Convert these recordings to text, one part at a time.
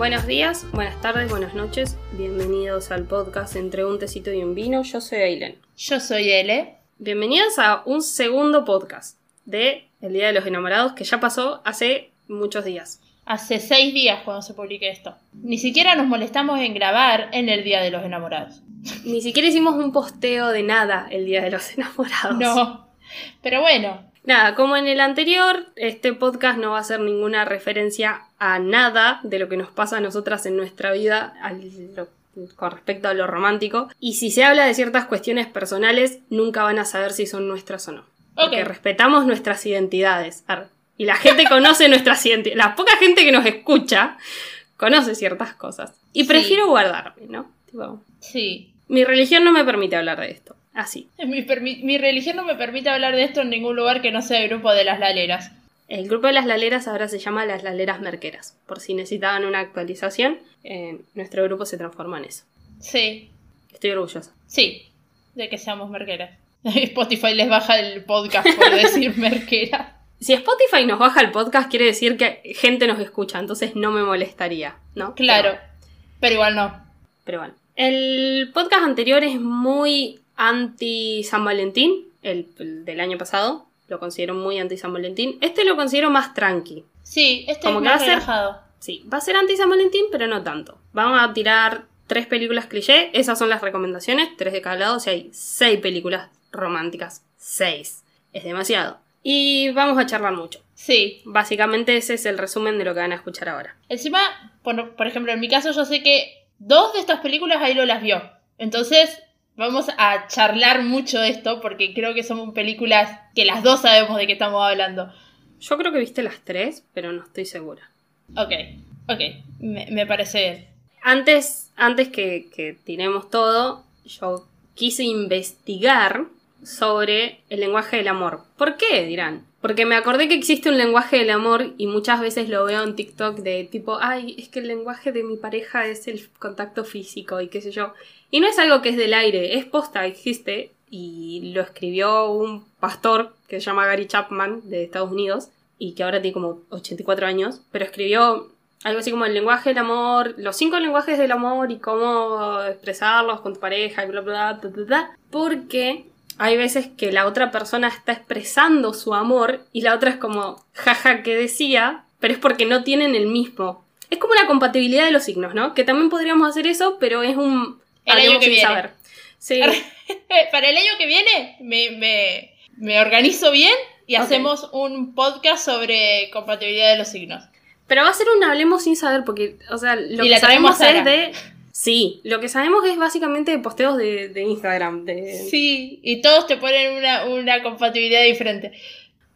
Buenos días, buenas tardes, buenas noches. Bienvenidos al podcast Entre un tecito y un vino. Yo soy Ailen. Yo soy Ele. Bienvenidos a un segundo podcast de El Día de los Enamorados que ya pasó hace muchos días. Hace seis días cuando se publique esto. Ni siquiera nos molestamos en grabar en el Día de los Enamorados. Ni siquiera hicimos un posteo de nada el Día de los Enamorados. No. Pero bueno, Nada, como en el anterior, este podcast no va a hacer ninguna referencia a nada de lo que nos pasa a nosotras en nuestra vida al- lo- con respecto a lo romántico. Y si se habla de ciertas cuestiones personales, nunca van a saber si son nuestras o no. Porque respetamos nuestras identidades. Y la gente conoce nuestras identidades. La poca gente que nos escucha conoce ciertas cosas. Y Sí. prefiero guardarme, ¿no? Tipo, sí. mi religión no me permite hablar de esto. Así. Mi, permi- mi religión no me permite hablar de esto en ningún lugar que no sea el grupo de las laleras. El grupo de las laleras ahora se llama las laleras merqueras. Por si necesitaban una actualización, eh, nuestro grupo se transforma en eso. Sí, Estoy orgullosa. sí, de que seamos merqueras. Spotify les baja el podcast por decir merquera. Si Spotify nos baja el podcast, quiere decir que gente nos escucha, entonces no me molestaría, ¿no? Claro, pero igual no. Pero, pero bueno. El podcast anterior es muy anti San Valentín, el, el del año pasado. Lo considero muy anti San Valentín. Este lo considero más tranqui. Sí, este Como es que va más a ser- relajado. Sí, va a ser anti San Valentín, pero no tanto. Vamos a tirar tres películas cliché. Esas son las recomendaciones, tres de cada lado. O sea, hay seis películas románticas. Seis. Es demasiado. Y vamos a charlar mucho. Sí. Básicamente ese es el resumen de lo que van a escuchar ahora. Encima, por, por ejemplo, en mi caso yo sé que dos de estas películas Ailo las vio. Entonces, vamos a charlar mucho de esto porque creo que son películas que las dos sabemos de qué estamos hablando. Yo creo que viste las tres, pero no estoy segura. Ok, ok, me, me parece bien. Antes, antes que, que tiremos todo, yo quise investigar sobre el lenguaje del amor. ¿Por qué? Dirán. Porque me acordé que existe un lenguaje del amor y muchas veces lo veo en TikTok de tipo, ay, es que el lenguaje de mi pareja es el contacto físico y qué sé yo. Y no es algo que es del aire, es posta, existe. Y lo escribió un pastor que se llama Gary Chapman de Estados Unidos y que ahora tiene como 84 años, pero escribió algo así como el lenguaje del amor, los cinco lenguajes del amor y cómo expresarlos con tu pareja y bla bla bla, bla, bla, porque hay veces que la otra persona está expresando su amor y la otra es como, jaja, que decía, pero es porque no tienen el mismo. Es como la compatibilidad de los signos, ¿no? Que también podríamos hacer eso, pero es un... El año hablemos que sin viene. saber. Sí. Para el año que viene me, me, me organizo bien y hacemos un podcast sobre compatibilidad de los signos. Pero va a ser un hablemos sin saber, porque, o sea, lo Y que sabemos es de. Sí, lo que sabemos es básicamente posteos de, de Instagram. De... Sí, y todos te ponen una, una compatibilidad diferente.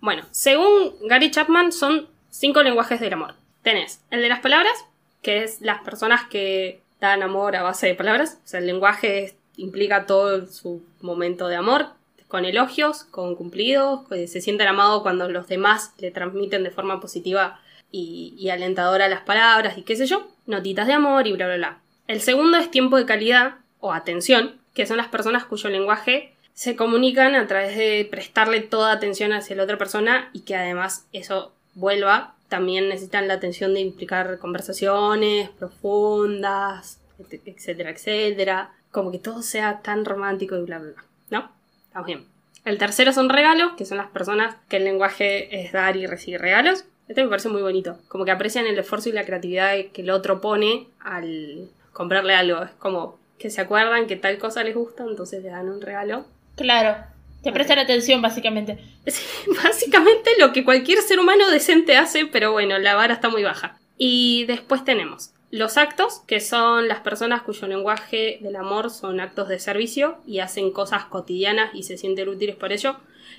Bueno, según Gary Chapman, son cinco lenguajes del amor. Tenés el de las palabras, que es las personas que dan amor a base de palabras. O sea, el lenguaje implica todo su momento de amor, con elogios, con cumplidos, se sienten amados cuando los demás le transmiten de forma positiva y, y alentadora las palabras y qué sé yo, notitas de amor y bla, bla, bla. El segundo es tiempo de calidad o atención, que son las personas cuyo lenguaje se comunican a través de prestarle toda atención hacia la otra persona y que además eso vuelva. También necesitan la atención de implicar conversaciones profundas, et- etcétera, etcétera. Como que todo sea tan romántico y bla, bla, bla. ¿No? Estamos bien. El tercero son regalos, que son las personas que el lenguaje es dar y recibir regalos. Este me parece muy bonito. Como que aprecian el esfuerzo y la creatividad que el otro pone al comprarle algo. Es como que se acuerdan que tal cosa les gusta, entonces le dan un regalo. Claro, te prestan atención básicamente. Sí, básicamente lo que cualquier ser humano decente hace, pero bueno, la vara está muy baja. Y después tenemos los actos, que son las personas cuyo lenguaje del amor son actos de servicio y hacen cosas cotidianas y se sienten útiles por ello.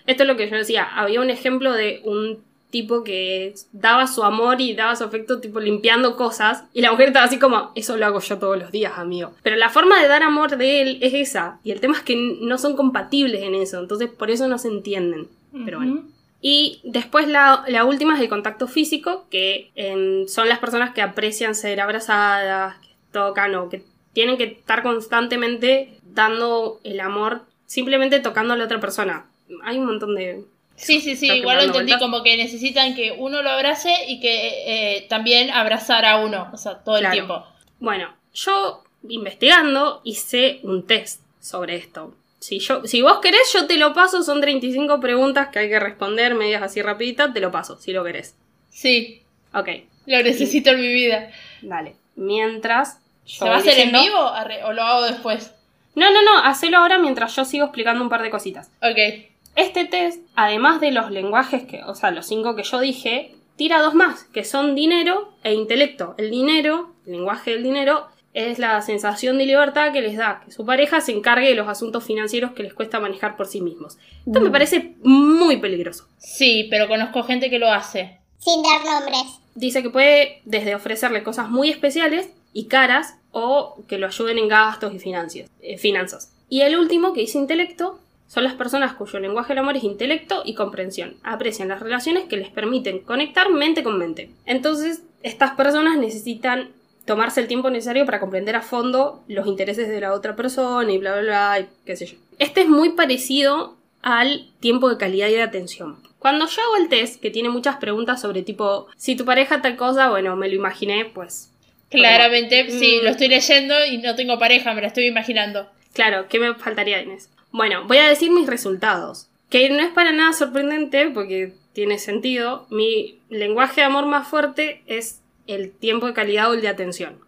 Esto es lo que yo decía, había un ejemplo de un tipo que daba su amor y daba su afecto tipo limpiando cosas y la mujer estaba así como, eso lo hago yo todos los días, amigo. Pero la forma de dar amor de él es esa y el tema es que no son compatibles en eso, entonces por eso no se entienden. Pero bueno. Y después la, la última es el contacto físico, que em, son las personas que aprecian ser abrazadas, que tocan o que tienen que estar constantemente dando el amor, simplemente tocando a la otra persona. Hay un montón de Sí, sí, sí, igual lo entendí vueltas. como que necesitan que uno lo abrace y que eh, también abrazar a uno, o sea, todo el tiempo. Bueno, yo investigando hice un test sobre esto. Si, yo, si vos querés, yo te lo paso. Son 35 preguntas que hay que responder, medias así rapiditas. Te lo paso, si lo querés. Sí, Ok, lo necesito en mi vida. dale. Mientras... yo ¿Se va a hacer en vivo o lo hago después? No, no, no. Hacelo ahora mientras yo sigo explicando un par de cositas. Ok. Este test, además de los lenguajes que, o sea, los cinco que yo dije, tira dos más, que son dinero e intelecto. El dinero, el lenguaje del dinero, es la sensación de libertad que les da que su pareja se encargue de los asuntos financieros que les cuesta manejar por sí mismos. Esto me parece muy peligroso. Sí, pero conozco gente que lo hace. Sin dar nombres. Dice que puede desde ofrecerle cosas muy especiales y caras o que lo ayuden en gastos y eh, finanzas. Y el último, que dice intelecto, son las personas cuyo lenguaje del amor es intelecto y comprensión. Aprecian las relaciones que les permiten conectar mente con mente. Entonces, estas personas necesitan tomarse el tiempo necesario para comprender a fondo los intereses de la otra persona y bla, bla, bla, y qué sé yo. Este es muy parecido al tiempo de calidad y de atención. Cuando yo hago el test, que tiene muchas preguntas sobre tipo, si tu pareja tal cosa, bueno, me lo imaginé, pues... Claramente, sí, mm. lo estoy leyendo y no tengo pareja, me la estoy imaginando. Claro, ¿qué me faltaría eso? Bueno, voy a decir mis resultados. Que no es para nada sorprendente porque tiene sentido. Mi lenguaje de amor más fuerte es el tiempo de calidad o el de atención.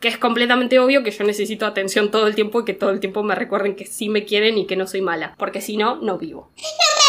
Que es completamente obvio que yo necesito atención todo el tiempo y que todo el tiempo me recuerden que sí me quieren y que no soy mala. Porque si no, no vivo.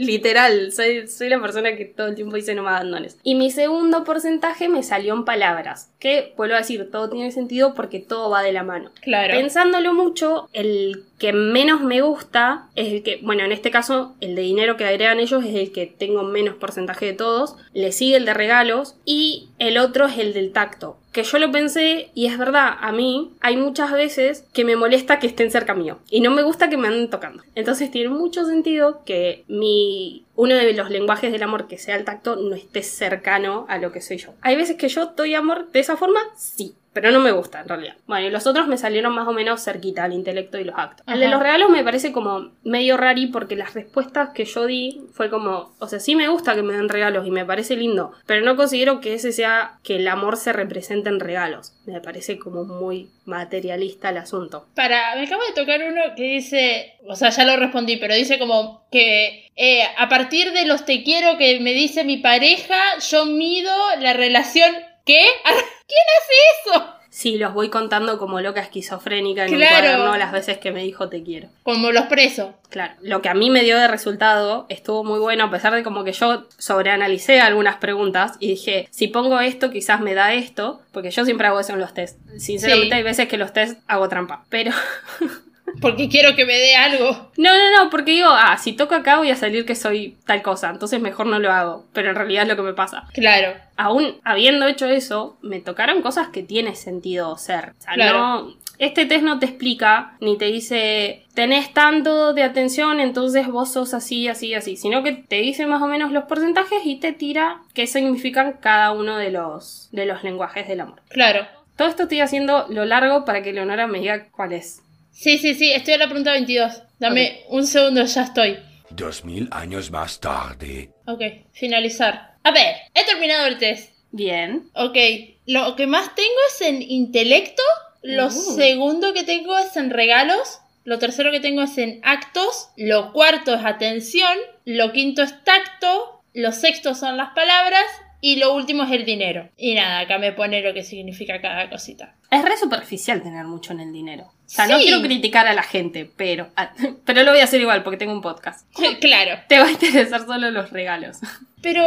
Literal, soy, soy la persona que todo el tiempo dice no me abandones. Y mi segundo porcentaje me salió en palabras. Que, vuelvo a decir, todo tiene sentido porque todo va de la mano. Claro. Pensándolo mucho, el que menos me gusta es el que, bueno, en este caso, el de dinero que agregan ellos es el que tengo menos porcentaje de todos. Le sigue el de regalos y el otro es el del tacto. Que yo lo pensé y es verdad, a mí hay muchas veces que me molesta que estén cerca mío y no me gusta que me anden tocando. Entonces tiene mucho sentido que mi uno de los lenguajes del amor que sea el tacto no esté cercano a lo que soy yo. Hay veces que yo doy amor de esa forma, sí, pero no me gusta en realidad. Bueno, y los otros me salieron más o menos cerquita al intelecto y los actos. El de los regalos me parece como medio rari porque las respuestas que yo di fue como, o sea, sí me gusta que me den regalos y me parece lindo, pero no considero que ese sea que el amor se represente en regalos. Me parece como muy materialista el asunto. Para, me acabo de tocar uno que dice, o sea, ya lo respondí, pero dice como que eh, a partir de los te quiero que me dice mi pareja, yo mido la relación. ¿Qué? ¿Quién hace eso? Sí, los voy contando como loca esquizofrénica en Claro. un cuaderno las veces que me dijo te quiero. Como los presos. Claro, lo que a mí me dio de resultado estuvo muy bueno, a pesar de como que yo sobreanalicé algunas preguntas y dije, si pongo esto, quizás me da esto, porque yo siempre hago eso en los test. Sinceramente, Sí. hay veces que los test hago trampa, pero Porque quiero que me dé algo. no, no, no, porque digo, ah, si toco acá voy a salir que soy tal cosa, entonces mejor no lo hago, pero en realidad es lo que me pasa. Claro. Aún habiendo hecho eso, me tocaron cosas que tiene sentido ser. O sea, Claro. no. Este test no te explica ni te dice tenés tanto de atención, entonces vos sos así, así, así, sino que te dice más o menos los porcentajes y te tira qué significan cada uno de los, de los lenguajes del amor. Claro. Todo esto estoy haciendo lo largo para que Leonora me diga cuál es. Sí, sí, sí, estoy a la pregunta 22. Dame un segundo, ya estoy. Dos mil años más tarde. Ok, finalizar. A ver, he terminado el test. Bien. Ok, lo que más tengo es en intelecto, lo Uh. segundo que tengo es en regalos, lo tercero que tengo es en actos, lo cuarto es atención, lo quinto es tacto, lo sexto son las palabras y lo último es el dinero. Y nada, acá me pone lo que significa cada cosita. Es re superficial tener mucho en el dinero. O sea, no quiero criticar a la gente, pero, ah, pero lo voy a hacer igual porque tengo un podcast. claro, Te va a interesar solo los regalos. pero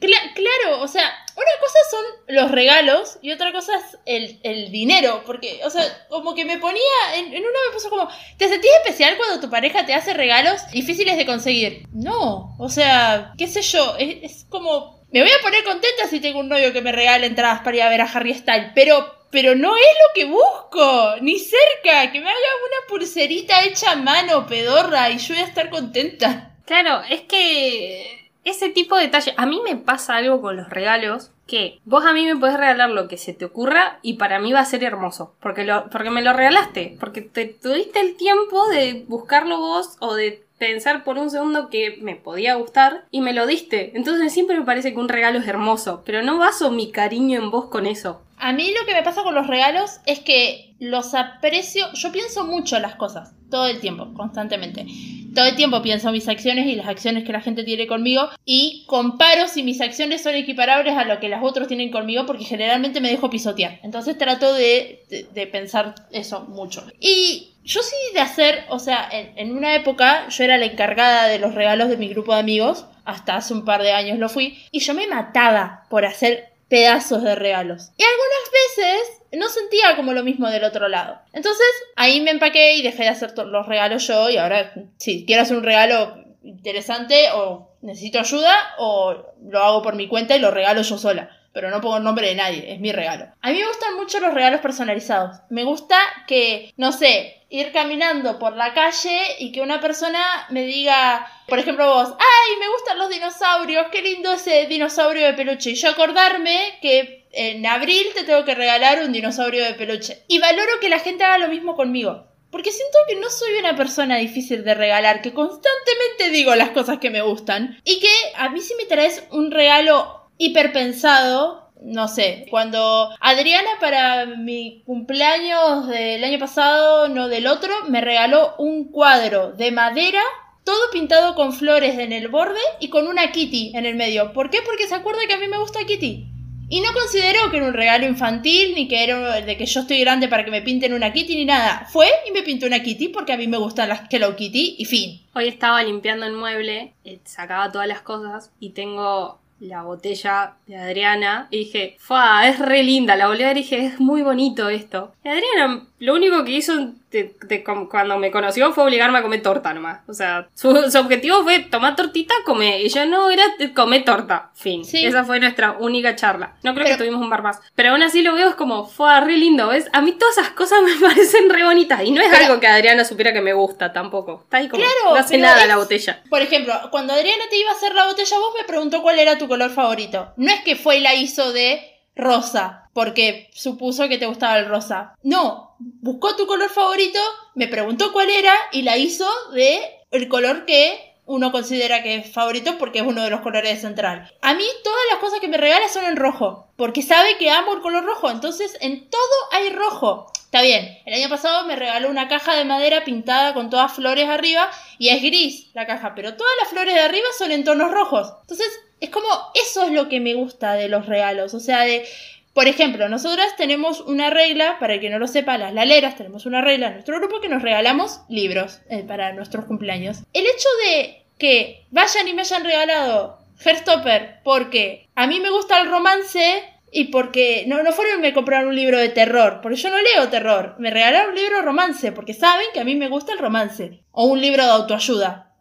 cla- claro, o sea, una cosa son los regalos y otra cosa es el, el dinero, porque, o sea, como que me ponía, en, en una me puso como, ¿te sentís especial cuando tu pareja te hace regalos difíciles de conseguir? No, o sea, qué sé yo, es, es como, me voy a poner contenta si tengo un novio que me regale entradas para ir a ver a Harry Styles, pero... Pero no es lo que busco, ni cerca, que me haga una pulserita hecha a mano, pedorra, y yo voy a estar contenta. Claro, es que ese tipo de detalle. A mí me pasa algo con los regalos que vos a mí me podés regalar lo que se te ocurra y para mí va a ser hermoso. Porque, lo, porque me lo regalaste. Porque te tuviste el tiempo de buscarlo vos o de pensar por un segundo que me podía gustar y me lo diste. Entonces siempre me parece que un regalo es hermoso, pero no baso mi cariño en vos con eso. A mí lo que me pasa con los regalos es que los aprecio, yo pienso mucho las cosas, todo el tiempo, constantemente. Todo el tiempo pienso mis acciones y las acciones que la gente tiene conmigo y comparo si mis acciones son equiparables a lo que las otros tienen conmigo porque generalmente me dejo pisotear. Entonces trato de, de, de pensar eso mucho. Y yo sí de hacer, o sea, en, una época yo era la encargada de los regalos de mi grupo de amigos, hasta hace un par de años lo fui, y yo me mataba por hacer pedazos de regalos. Y algunas veces no sentía como lo mismo del otro lado. Entonces ahí me empaqué y dejé de hacer los regalos yo y ahora si quiero hacer un regalo interesante o necesito ayuda o lo hago por mi cuenta y lo regalo yo sola pero no pongo el nombre de nadie, es mi regalo. A mí me gustan mucho los regalos personalizados. Me gusta que, no sé, ir caminando por la calle y que una persona me diga, por ejemplo vos, ay, me gustan los dinosaurios, qué lindo ese dinosaurio de peluche. Y yo acordarme que en abril te tengo que regalar un dinosaurio de peluche. Y valoro que la gente haga lo mismo conmigo. Porque siento que no soy una persona difícil de regalar, que constantemente digo las cosas que me gustan. Y que a mí si me traes un regalo hiperpensado. No sé, cuando Adriana para mi cumpleaños del año pasado, no del otro, me regaló un cuadro de madera, todo pintado con flores en el borde y con una Kitty en el medio. ¿Por qué? Porque se acuerda que a mí me gusta Kitty. Y no consideró que era un regalo infantil, ni que era de que yo estoy grande para que me pinten una Kitty, ni nada. Fue y me pintó una Kitty porque a mí me gustan las Hello Kitty y fin. Hoy estaba limpiando el mueble, eh, sacaba todas las cosas y tengo la botella de Adriana y dije, ¡Fua! Es re linda. La volví a ver y dije, es muy bonito esto. Y Adriana lo único que hizo de, de, cuando me conoció fue obligarme a comer torta nomás. O sea, su, su objetivo fue tomar tortita, comer. Y yo no era comer torta. Fin. Sí. Esa fue nuestra única charla. No creo Pero... que tuvimos un bar más. Pero aún así lo veo es como, fue re lindo. ¿Ves? A mí todas esas cosas me parecen re bonitas. Y no es Pero... algo que Adriana supiera que me gusta tampoco. Está ahí como, claro, no hace nada es... la botella. Por ejemplo, cuando Adriana te iba a hacer la botella, vos me preguntó cuál era tu color favorito. No es que fue y la hizo de rosa, porque supuso que te gustaba el rosa. No, buscó tu color favorito, me preguntó cuál era y la hizo de el color que uno considera que es favorito porque es uno de los colores de central. A mí todas las cosas que me regala son en rojo, porque sabe que amo el color rojo, entonces en todo hay rojo. Está bien, el año pasado me regaló una caja de madera pintada con todas flores arriba y es gris la caja, pero todas las flores de arriba son en tonos rojos. Entonces, es como eso es lo que me gusta de los regalos, o sea, de por ejemplo, nosotras tenemos una regla, para el que no lo sepa, las laleras, tenemos una regla en nuestro grupo que nos regalamos libros eh, para nuestros cumpleaños. El hecho de que vayan y me hayan regalado Herstopper porque a mí me gusta el romance y porque no, no fueron me compraron un libro de terror, porque yo no leo terror, me regalaron un libro romance porque saben que a mí me gusta el romance, o un libro de autoayuda,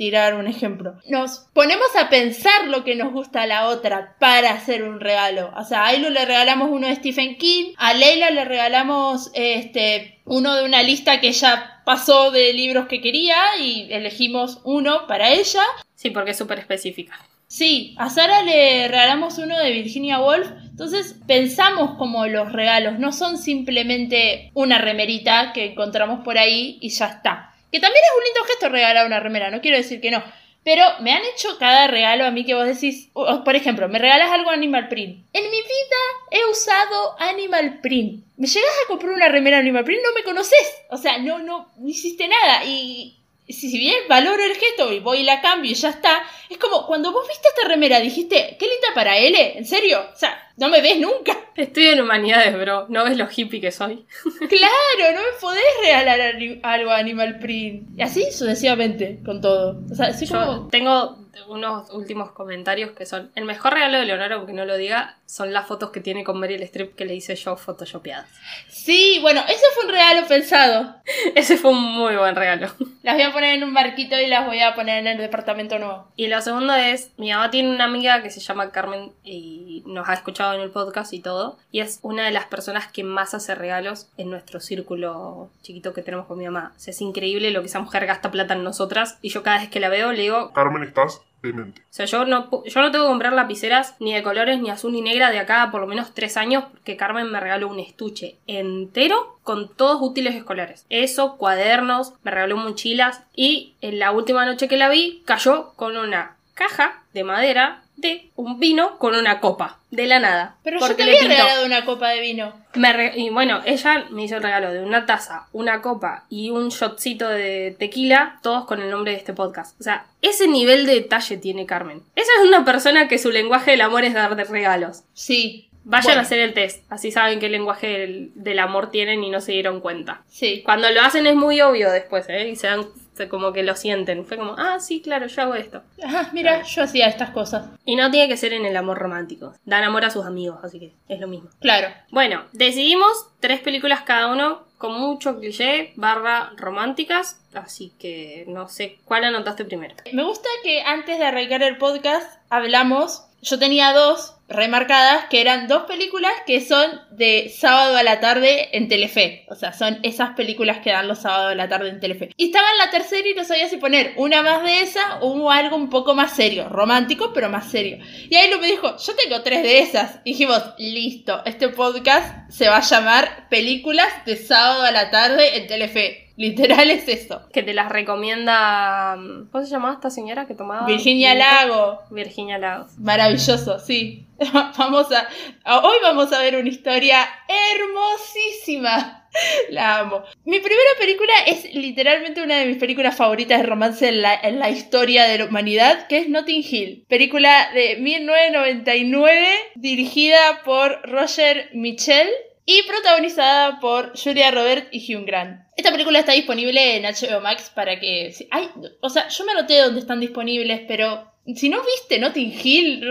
tirar un ejemplo. Nos ponemos a pensar lo que nos gusta a la otra para hacer un regalo. O sea, a Ailu le regalamos uno de Stephen King, a Leila le regalamos este uno de una lista que ella pasó de libros que quería y elegimos uno para ella. Sí, porque es súper específica. Sí, a Sara le regalamos uno de Virginia Woolf. Entonces pensamos como los regalos no son simplemente una remerita que encontramos por ahí y ya está. Que también es un lindo gesto regalar una remera, no quiero decir que no. Pero me han hecho cada regalo a mí que vos decís, por ejemplo, me regalas algo Animal Print. En mi vida he usado Animal Print. Me llegas a comprar una remera Animal Print, no me conoces. O sea, no, no, hiciste nada. Y si bien valoro el gesto y voy y la cambio y ya está, es como cuando vos viste esta remera dijiste, qué linda para él, ¿en serio? O sea, no me ves nunca. Estoy en humanidades, bro. No ves lo hippie que soy. claro, no me podés regalar algo a Animal Print. Y así sucesivamente, con todo. O sea, así Yo como... tengo unos últimos comentarios que son el mejor regalo de Leonardo, aunque no lo diga, son las fotos que tiene con Meryl Streep que le hice yo photoshopeadas. Sí, bueno, ese fue un regalo pensado. ese fue un muy buen regalo. Las voy a poner en un barquito y las voy a poner en el departamento nuevo. Y lo segundo es, mi mamá tiene una amiga que se llama Carmen y nos ha escuchado en el podcast y todo. Y es una de las personas que más hace regalos en nuestro círculo chiquito que tenemos con mi mamá. O sea, es increíble lo que esa mujer gasta plata en nosotras. Y yo cada vez que la veo le digo... Carmen, ¿estás? O sea, yo no, yo no tengo que comprar lapiceras ni de colores, ni azul ni negra de acá a por lo menos tres años, porque Carmen me regaló un estuche entero con todos útiles escolares. Eso, cuadernos, me regaló mochilas y en la última noche que la vi cayó con una caja de madera de un vino con una copa, de la nada. Pero yo te le había pintó. regalado una copa de vino. Me re- y bueno, ella me hizo el regalo de una taza, una copa y un shotcito de tequila, todos con el nombre de este podcast. O sea, ese nivel de detalle tiene Carmen. Esa es una persona que su lenguaje del amor es dar de regalos. Sí. Vayan Bueno, a hacer el test, así saben qué lenguaje del, del amor tienen y no se dieron cuenta. Sí. Cuando lo hacen es muy obvio después, ¿eh? Y se dan, como que lo sienten. Fue como, ah, sí, claro, yo hago esto. Ajá, mira, yo hacía estas cosas. Y no tiene que ser en el amor romántico. Dan amor a sus amigos, así que es lo mismo. Claro. Bueno, decidimos tres películas cada uno con mucho cliché barra románticas, así que no sé cuál anotaste primero. Me gusta que antes de arrancar el podcast hablamos, yo tenía dos remarcadas que eran dos películas que son de sábado a la tarde en Telefe. O sea, son esas películas que dan los sábados a la tarde en Telefe. Y estaba en la tercera y no sabía si poner una más de esa o algo un poco más serio, romántico pero más serio. Y ahí lo me dijo, yo tengo tres de esas. Y dijimos, listo, este podcast se va a llamar Películas de sábado a la tarde en Telefe. Literal es eso. Que te las recomienda. ¿Cómo se llamaba esta señora que tomaba? Virginia Lago. Virginia Lagos. Maravilloso, sí. Vamos a- hoy vamos a ver una historia hermosísima. La amo. Mi primera película es literalmente una de mis películas favoritas de romance en la, en la historia de la humanidad, que es Notting Hill. Película de 1999, dirigida por Roger Michel y protagonizada por Julia Robert y Hugh Grant. Esta película está disponible en HBO Max para que... Ay, o sea, yo me anoté dónde están disponibles, pero si no viste Notting Hill,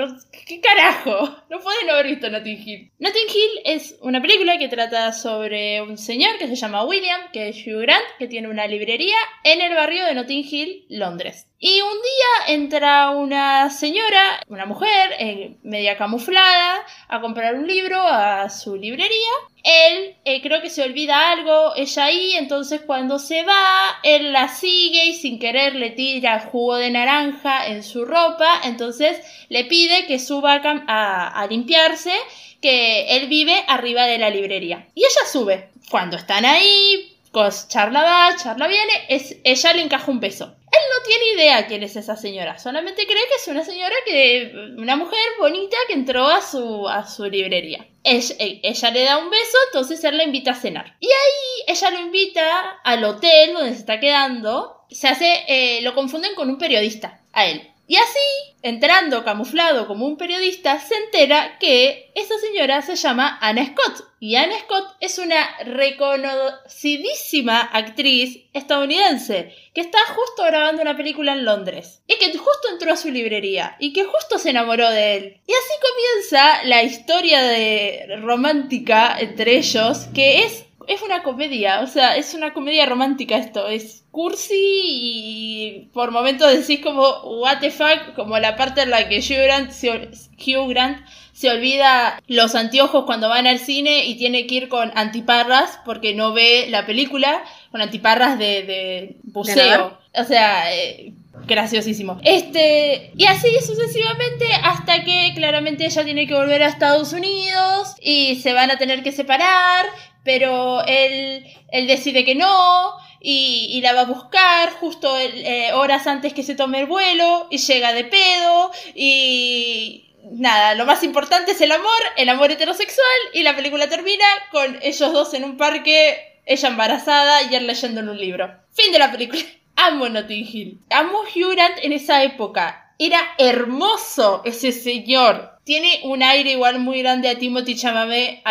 ¿qué carajo? No pueden no haber visto Notting Hill. Notting Hill es una película que trata sobre un señor que se llama William, que es Hugh Grant, que tiene una librería en el barrio de Notting Hill, Londres. Y un día entra una señora, una mujer, eh, media camuflada, a comprar un libro a su librería. Él eh, creo que se olvida algo, ella ahí, entonces cuando se va, él la sigue y sin querer le tira jugo de naranja en su ropa, entonces le pide que suba a, a- limpiarse, que él vive arriba de la librería. Y ella sube. Cuando están ahí, cos- charla va, charla viene, es, ella le encaja un beso. Él no tiene idea quién es esa señora, solamente cree que es una señora que. una mujer bonita que entró a su, a su librería. Ella, eh, ella le da un beso, entonces él la invita a cenar. Y ahí ella lo invita al hotel donde se está quedando. Se hace. eh, lo confunden con un periodista, a él. Y así, entrando camuflado como un periodista, se entera que esa señora se llama Anna Scott. Y Anna Scott es una reconocidísima actriz estadounidense que está justo grabando una película en Londres. Y que justo entró a su librería. Y que justo se enamoró de él. Y así comienza la historia de romántica entre ellos, que es es una comedia, o sea, es una comedia romántica esto, es cursi y por momentos decís como what the fuck, como la parte en la que Hugh Grant se, ol- Hugh Grant se olvida los anteojos cuando van al cine y tiene que ir con antiparras porque no ve la película, con antiparras de, de buceo. o sea, eh, graciosísimo. Este, y así sucesivamente hasta que claramente ella tiene que volver a Estados Unidos y se van a tener que separar, pero él, él decide que no y, y la va a buscar justo eh, horas antes que se tome el vuelo y llega de pedo y nada, lo más importante es el amor, el amor heterosexual y la película termina con ellos dos en un parque, ella embarazada y él leyendo en un libro. Fin de la película. Amo Notting Hill. Amo Hugh en esa época. Era hermoso ese señor. Tiene un aire igual muy grande a Timothy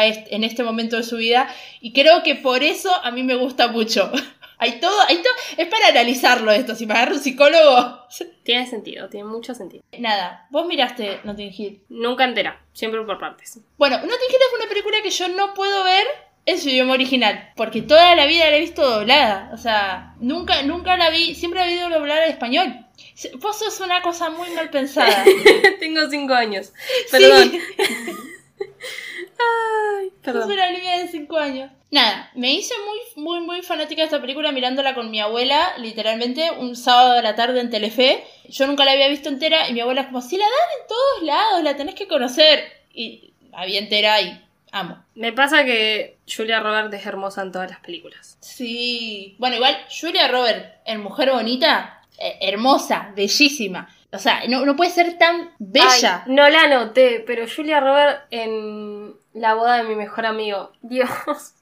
est- en este momento de su vida. Y creo que por eso a mí me gusta mucho. Hay todo, hay todo. Es para analizarlo esto. Si me agarra un psicólogo. Tiene sentido, tiene mucho sentido. Nada, vos miraste Notting Hill. Nunca entera, siempre por partes. Bueno, Notting Hill es una película que yo no puedo ver en su idioma original, porque toda la vida la he visto doblada, o sea, nunca, nunca la vi, siempre la he visto doblada al español. Vos sos una cosa muy mal pensada. Tengo cinco años. Perdón. Sí, Ay, sos perdón. una niña de 5 años. Nada, me hice muy, muy, muy fanática de esta película mirándola con mi abuela, literalmente, un sábado de la tarde en Telefe. Yo nunca la había visto entera y mi abuela es como, si la dan en todos lados, la tenés que conocer. Y la vi entera y amo. Me pasa que Julia Roberts es hermosa en todas las películas. Sí. Bueno, igual Julia Roberts en Mujer Bonita, hermosa, bellísima. O sea, no, no puede ser tan bella. Ay, no la noté, pero Julia Roberts en la boda de mi mejor amigo. Dios,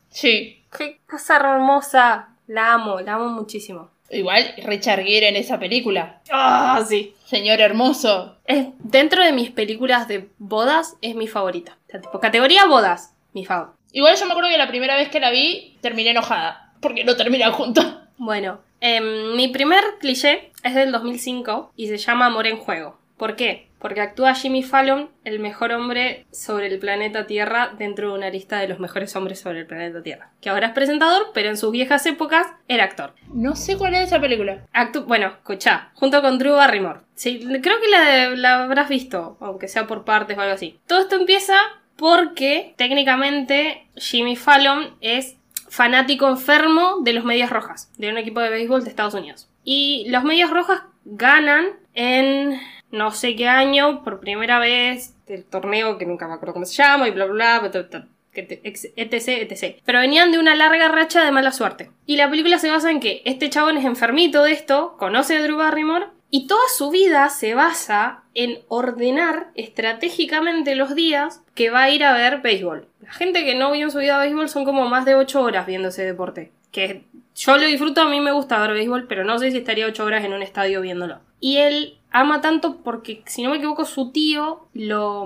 Sí. qué cosa hermosa. La amo, la amo muchísimo. Igual Richard Gere en esa película. Ah, sí. Señor hermoso. Es, dentro de mis películas de bodas es mi favorita. O sea, tipo, categoría bodas, mi favorita. Igual yo me acuerdo que la primera vez que la vi terminé enojada. Porque no terminan juntos. Bueno, em, mi primer cliché es del 2005 y se llama Amor en Juego. ¿Por qué? Porque actúa Jimmy Fallon, el mejor hombre sobre el planeta Tierra, dentro de una lista de los mejores hombres sobre el planeta Tierra. Que ahora es presentador, pero en sus viejas épocas era actor. No sé cuál es esa película. Actu bueno, escucha, junto con Drew Barrymore. Sí, creo que la, la habrás visto, aunque sea por partes o algo así. Todo esto empieza porque técnicamente Jimmy Fallon es fanático enfermo de los Medias Rojas, de un equipo de béisbol de Estados Unidos. Y los Medias Rojas ganan en no sé qué año, por primera vez, el torneo que nunca me acuerdo cómo se llama, y bla bla bla, etc, etc. Pero venían de una larga racha de mala suerte. Y la película se basa en que este chabón es enfermito de esto, conoce a Drew Barrymore, y toda su vida se basa en ordenar estratégicamente los días que va a ir a ver béisbol. La gente que no vio en su vida béisbol son como más de 8 horas viendo ese deporte. Que yo lo disfruto, a mí me gusta ver béisbol, pero no sé si estaría 8 horas en un estadio viéndolo. Y él ama tanto porque, si no me equivoco, su tío lo,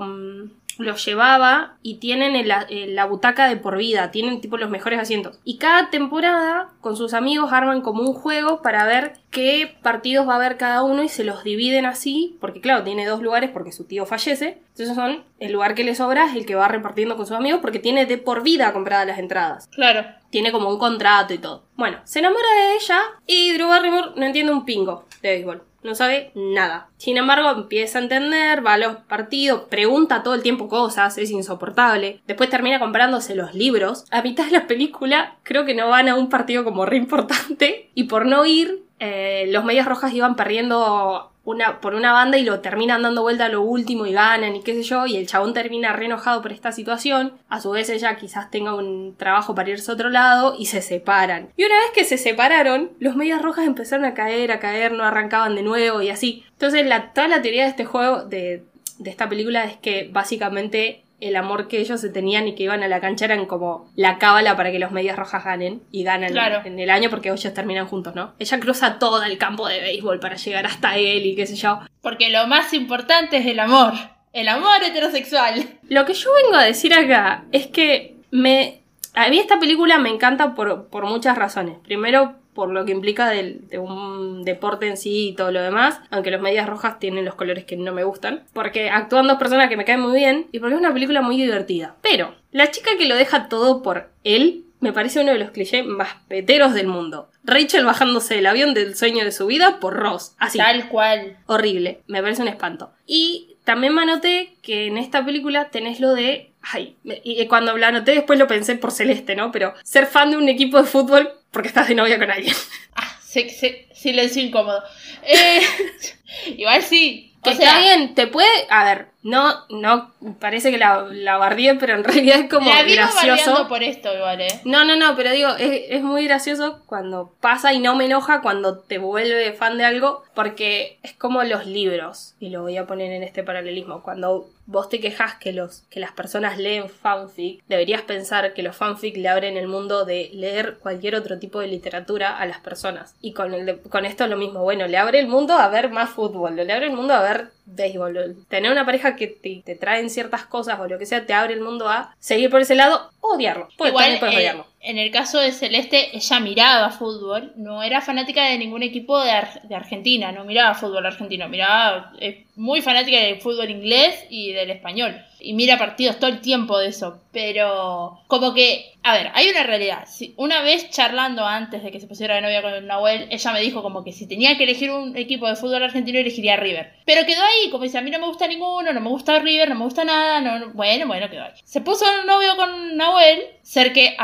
mm, lo llevaba y tienen en la, en la butaca de por vida, tienen tipo los mejores asientos. Y cada temporada con sus amigos arman como un juego para ver qué partidos va a haber cada uno y se los dividen así, porque claro, tiene dos lugares porque su tío fallece. Entonces son el lugar que le sobra es el que va repartiendo con sus amigos porque tiene de por vida compradas las entradas. Claro. Tiene como un contrato y todo. Bueno, se enamora de ella y Drew Barrymore no entiende un pingo de béisbol. No sabe nada. Sin embargo, empieza a entender, va a los partidos, pregunta todo el tiempo cosas, es insoportable. Después termina comprándose los libros. A mitad de la película, creo que no van a un partido como re importante. Y por no ir, eh, los Medias Rojas iban perdiendo una, por una banda y lo terminan dando vuelta a lo último y ganan y qué sé yo, y el chabón termina re enojado por esta situación, a su vez ella quizás tenga un trabajo para irse a otro lado y se separan. Y una vez que se separaron, los medias rojas empezaron a caer, a caer, no arrancaban de nuevo y así. Entonces la, toda la teoría de este juego, de, de esta película, es que básicamente el amor que ellos se tenían y que iban a la cancha eran como la cábala para que los medias rojas ganen y ganan Claro. en el año porque ellos terminan juntos, ¿no? Ella cruza todo el campo de béisbol para llegar hasta él y qué sé yo. Porque lo más importante es el amor. El amor heterosexual. Lo que yo vengo a decir acá es que me. A mí esta película me encanta por, por muchas razones. Primero, por lo que implica del- de, un deporte en sí y todo lo demás. Aunque los medias rojas tienen los colores que no me gustan. Porque actúan dos personas que me caen muy bien. Y porque es una película muy divertida. Pero, la chica que lo deja todo por él. Me parece uno de los clichés más peteros del mundo. Rachel bajándose del avión del sueño de su vida por Ross. Así Tal cual. horrible, me parece un espanto. Y también me anoté que en esta película tenés lo de. Ay, y cuando lo anoté después lo pensé por Celeste, ¿no? Pero ser fan de un equipo de fútbol porque estás de novia con alguien. Ah, se- silencio incómodo. Eh, igual sí. Que O está sea, bien, te puede. A ver, no, no, parece que la, la bardeé, pero en realidad es como la gracioso. por esto igual, eh. No, no, no, pero digo, es, es muy gracioso cuando pasa y no me enoja cuando te vuelve fan de algo, porque es como los libros, y lo voy a poner en este paralelismo. Cuando vos te quejas que, los, que las personas leen fanfic, deberías pensar que los fanfic le abren el mundo de leer cualquier otro tipo de literatura a las personas. Y con, el de- con esto es lo mismo, bueno, le abre el mundo a ver más fútbol, le abre el mundo a ver béisbol. Tener una pareja que te, te traen ciertas cosas o lo que sea, te abre el mundo a seguir por ese lado o odiarlo. Porque Igual, también puedes eh, odiarlo. En el caso de Celeste, ella miraba fútbol, no era fanática de ningún equipo de, Ar- de Argentina, no miraba fútbol argentino, miraba, es muy fanática del fútbol inglés y del español. Y mira partidos todo el tiempo de eso, pero como que, a ver, hay una realidad. Si, una vez charlando antes de que se pusiera de novia con el Nahuel, ella me dijo como que si tenía que elegir un equipo de fútbol argentino, elegiría River. Pero quedó ahí, como dice, a mí no me gusta ninguno, no me gusta River, no me gusta nada, no, no- bueno, bueno, quedó ahí. Se puso novio con Nahuel, ser que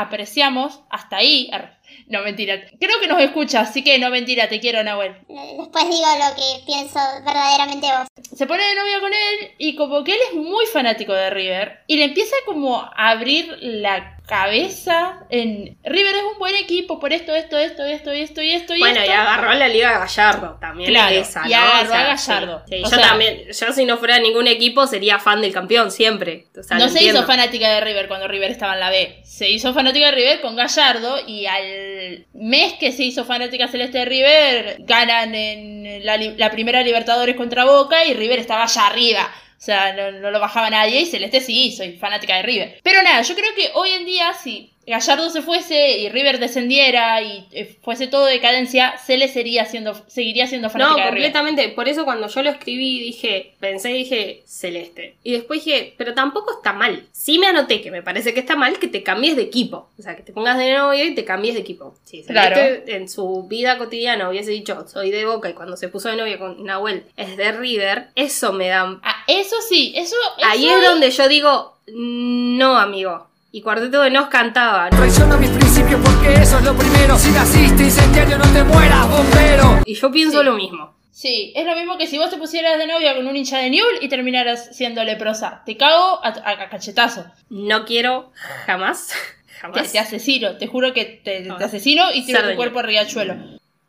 hasta ahí. No, mentira. Creo que nos escucha, así que no mentira, te quiero, Nahuel. Después digo lo que pienso verdaderamente vos. Se pone de novia con él y como que él es muy fanático de River y le empieza como a abrir la cabeza en River es un buen equipo por esto, esto, esto, esto y esto y esto y Bueno, esto. y agarró a la Liga Gallardo también. Claro, esa, y ¿no? agarró O sea, a Gallardo. sí. Sí, O yo sea- también, yo si no fuera ningún equipo sería fan del campeón siempre. O sea, no se entiendo. hizo fanática de River cuando River estaba en la B. Se hizo fanática de River con Gallardo y al mes que se hizo fanática celeste de River, ganan en la, la primera Libertadores contra Boca y River estaba allá arriba. O sea, no, lo bajaba nadie y Celeste sí, soy fanática de River. Pero nada, yo creo que hoy en día si Gallardo se fuese y River descendiera y eh, fuese todo decadencia, Cele sería siendo, seguiría siendo No, fanática de River. completamente. Por eso cuando yo lo escribí dije, pensé y dije celeste. Y después dije, pero tampoco está mal. Sí me anoté que me parece que está mal que te cambies de equipo. O sea, que te pongas de novio y te cambies de equipo. Sí, celeste Claro. en su vida cotidiana hubiese dicho, soy de Boca y cuando se puso de novio con Nahuel es de River. Eso me da... Ah, eso sí, eso, Ahí eso es donde yo digo, no, amigo. Y Cuarteto de Nos cantaba. ¿no? Traiciono mis principios porque eso es lo primero. Si naciste incendiario, no te mueras, bombero. Y yo pienso Sí. lo mismo. Sí, es lo mismo que si vos te pusieras de novia con un hincha de Newell y terminaras siendo leprosa. Te cago a, a- a cachetazo. No quiero jamás, Te, jamás. te asesino, te juro que te, te Ah. asesino y tiro tu Sardeña. cuerpo a riachuelo.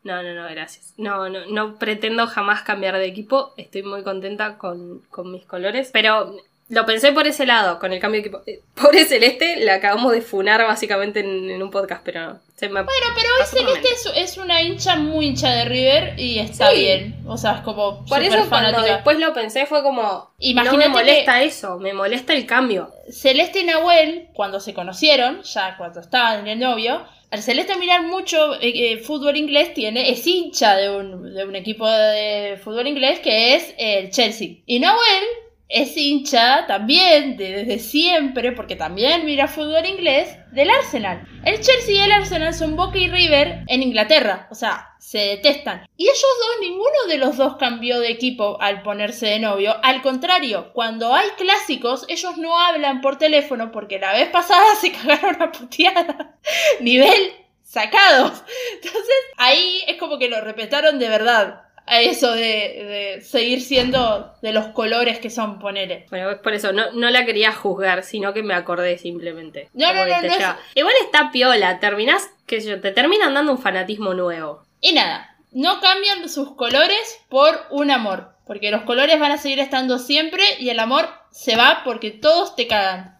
No, no, no, gracias. No, no, no pretendo jamás cambiar de equipo. Estoy muy contenta con, con mis colores. Pero lo pensé por ese lado, con el cambio de equipo. Eh, Pobre Celeste, la acabamos de funar básicamente en, en un podcast, pero se me Bueno, pero hoy Celeste es, es una hincha muy hincha de River y está Sí. bien. O sea, es como Por eso cuando fanática. después lo pensé fue como... Imagínate no me molesta eso, me molesta el cambio. Celeste y Nahuel, cuando se conocieron, ya cuando estaban en el novio, al Celeste mirar mucho eh, eh, fútbol inglés, tiene, es hincha de un, de un equipo de fútbol inglés que es el Chelsea. Y Nahuel es hincha también de- desde siempre, porque también mira fútbol inglés, del Arsenal. El Chelsea y el Arsenal son Boca y River en Inglaterra, o sea, se detestan. Y ellos dos, ninguno de los dos cambió de equipo al ponerse de novio. Al contrario, cuando hay clásicos, ellos no hablan por teléfono porque la vez pasada se cagaron a puteada. Nivel sacados. Entonces, ahí es como que lo respetaron de verdad. A eso de, de seguir siendo de los colores que son, ponele. Bueno, es por eso, no, no la quería juzgar, sino que me acordé simplemente. No, Como no, que no, no es- Igual está piola, terminás, qué sé yo, te terminan dando un fanatismo nuevo. Y nada, no cambian sus colores por un amor. Porque los colores van a seguir estando siempre y el amor se va porque todos te cagan.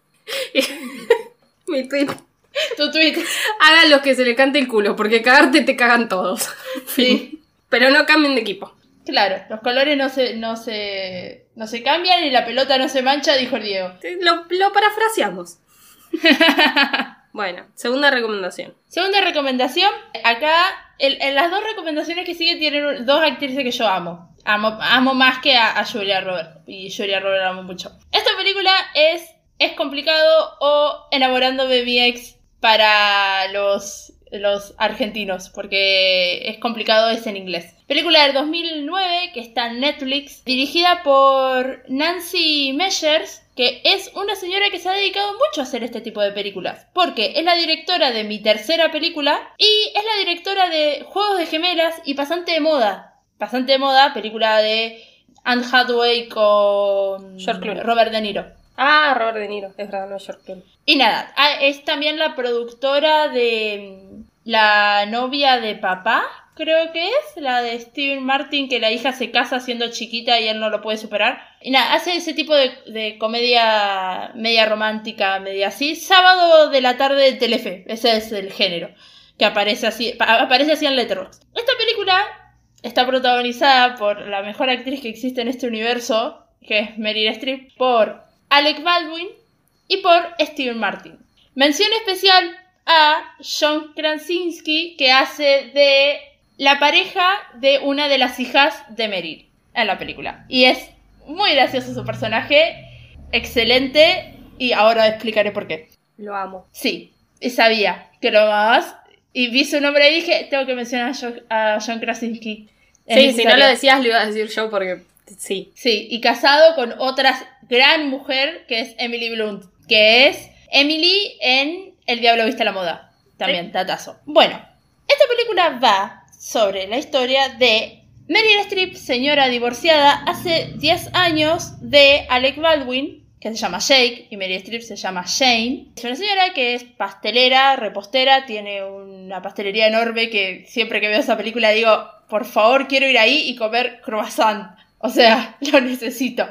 Mi tweet. Tu tweet. Hagan los que se le cante el culo, porque cagarte te cagan todos. Sí. Pero no cambien de equipo. Claro, los colores no se, no se, no se cambian y la pelota no se mancha, dijo el Diego. Lo, lo parafraseamos. bueno, segunda recomendación. Segunda recomendación, acá el- en las dos recomendaciones que siguen tienen dos actrices que yo amo. Amo, amo más que a, a Julia Robert. Y Julia Robert la amo mucho. Esta película es Es complicado o Enamorándome de mi ex para los, los argentinos, porque es complicado es en inglés. Película del 2009 que está en Netflix, dirigida por Nancy Meyers, que es una señora que se ha dedicado mucho a hacer este tipo de películas, porque es la directora de mi tercera película y es la directora de Juegos de Gemelas y Pasante de Moda. Pasante de Moda, película de Anne Hathaway con. Robert De Niro. Ah, Robert De Niro, es verdad, no es George Clooney. Y nada, ah, es también la productora de La novia de papá, creo que es, la de Steven Martin, que la hija se casa siendo chiquita y él no lo puede superar. Y nada, hace ese tipo de, de comedia media romántica, media así. Sábado de la tarde de Telefe, ese es el género, que aparece así, pa- aparece así en Letterboxd. Esta película está protagonizada por la mejor actriz que existe en este universo, que es Meryl Streep, por Alec Baldwin y por Steven Martin. Mención especial a John Krasinski, que hace de la pareja de una de las hijas de Meryl en la película. Y es muy gracioso su personaje, excelente, y ahora explicaré por qué. Lo amo. Sí, y sabía que lo amabas, y vi su nombre y dije, tengo que mencionar a John, a John Krasinski. Sí, si no lo decías, lo iba a decir yo porque sí. Sí, y casado con otra gran mujer que es Emily Blunt, que es Emily en El Diablo Viste la Moda. También, datazo. Bueno, Esta película va sobre la historia de Meryl Streep, señora divorciada hace 10 años de Alec Baldwin, que se llama Jake, y Meryl Streep se llama Shane. Es una señora que es pastelera, repostera, tiene una pastelería enorme que siempre que veo esa película digo, por favor, quiero ir ahí y comer croissant. O sea, lo necesito.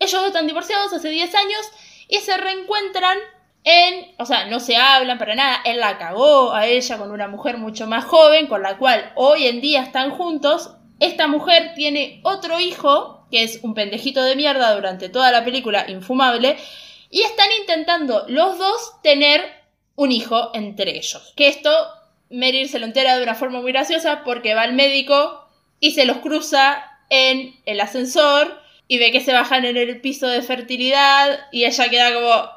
Ellos dos están divorciados hace 10 años y se reencuentran en, o sea, no se hablan para nada, él la cagó a ella con una mujer mucho más joven, con la cual hoy en día están juntos. Esta mujer tiene otro hijo, que es un pendejito de mierda durante toda la película, infumable, y están intentando los dos tener un hijo entre ellos. Que esto Meryl se lo entera de una forma muy graciosa porque va al médico y se los cruza en el ascensor y ve que se bajan en el piso de fertilidad y ella queda como,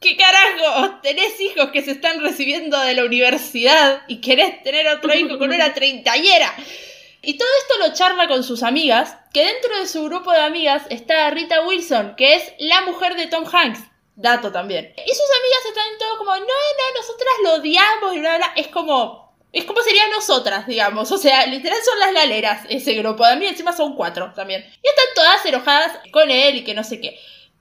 ¿qué carajo? Tenés hijos que se están recibiendo de la universidad y querés tener otro hijo con una treintañera. Y todo esto lo charla con sus amigas, que dentro de su grupo de amigas está Rita Wilson, que es la mujer de Tom Hanks. Dato también. Y sus amigas están todo como, no, no, nosotras lo odiamos y bla, bla. Es como, es como serían nosotras, digamos. O sea, literal son las laleras ese grupo de mí, encima son cuatro también. Y están todas enojadas con él y que no sé qué.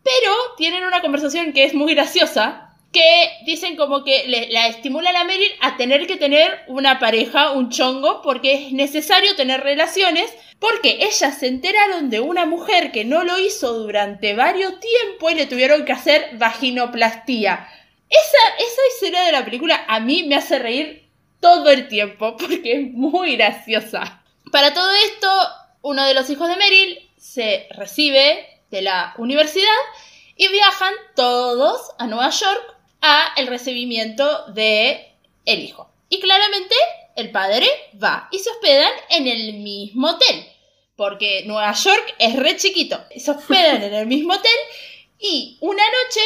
Pero tienen una conversación que es muy graciosa. Que dicen como que le, la estimulan a Meryl a tener que tener una pareja, un chongo, porque es necesario tener relaciones. Porque ellas se enteraron de una mujer que no lo hizo durante varios tiempos y le tuvieron que hacer vaginoplastía. Esa, esa escena de la película a mí me hace reír todo el tiempo porque es muy graciosa. Para todo esto, uno de los hijos de Meryl se recibe de la universidad y viajan todos a Nueva York a el recibimiento de el hijo. Y claramente el padre va y se hospedan en el mismo hotel, porque Nueva York es re chiquito. Se hospedan en el mismo hotel y una noche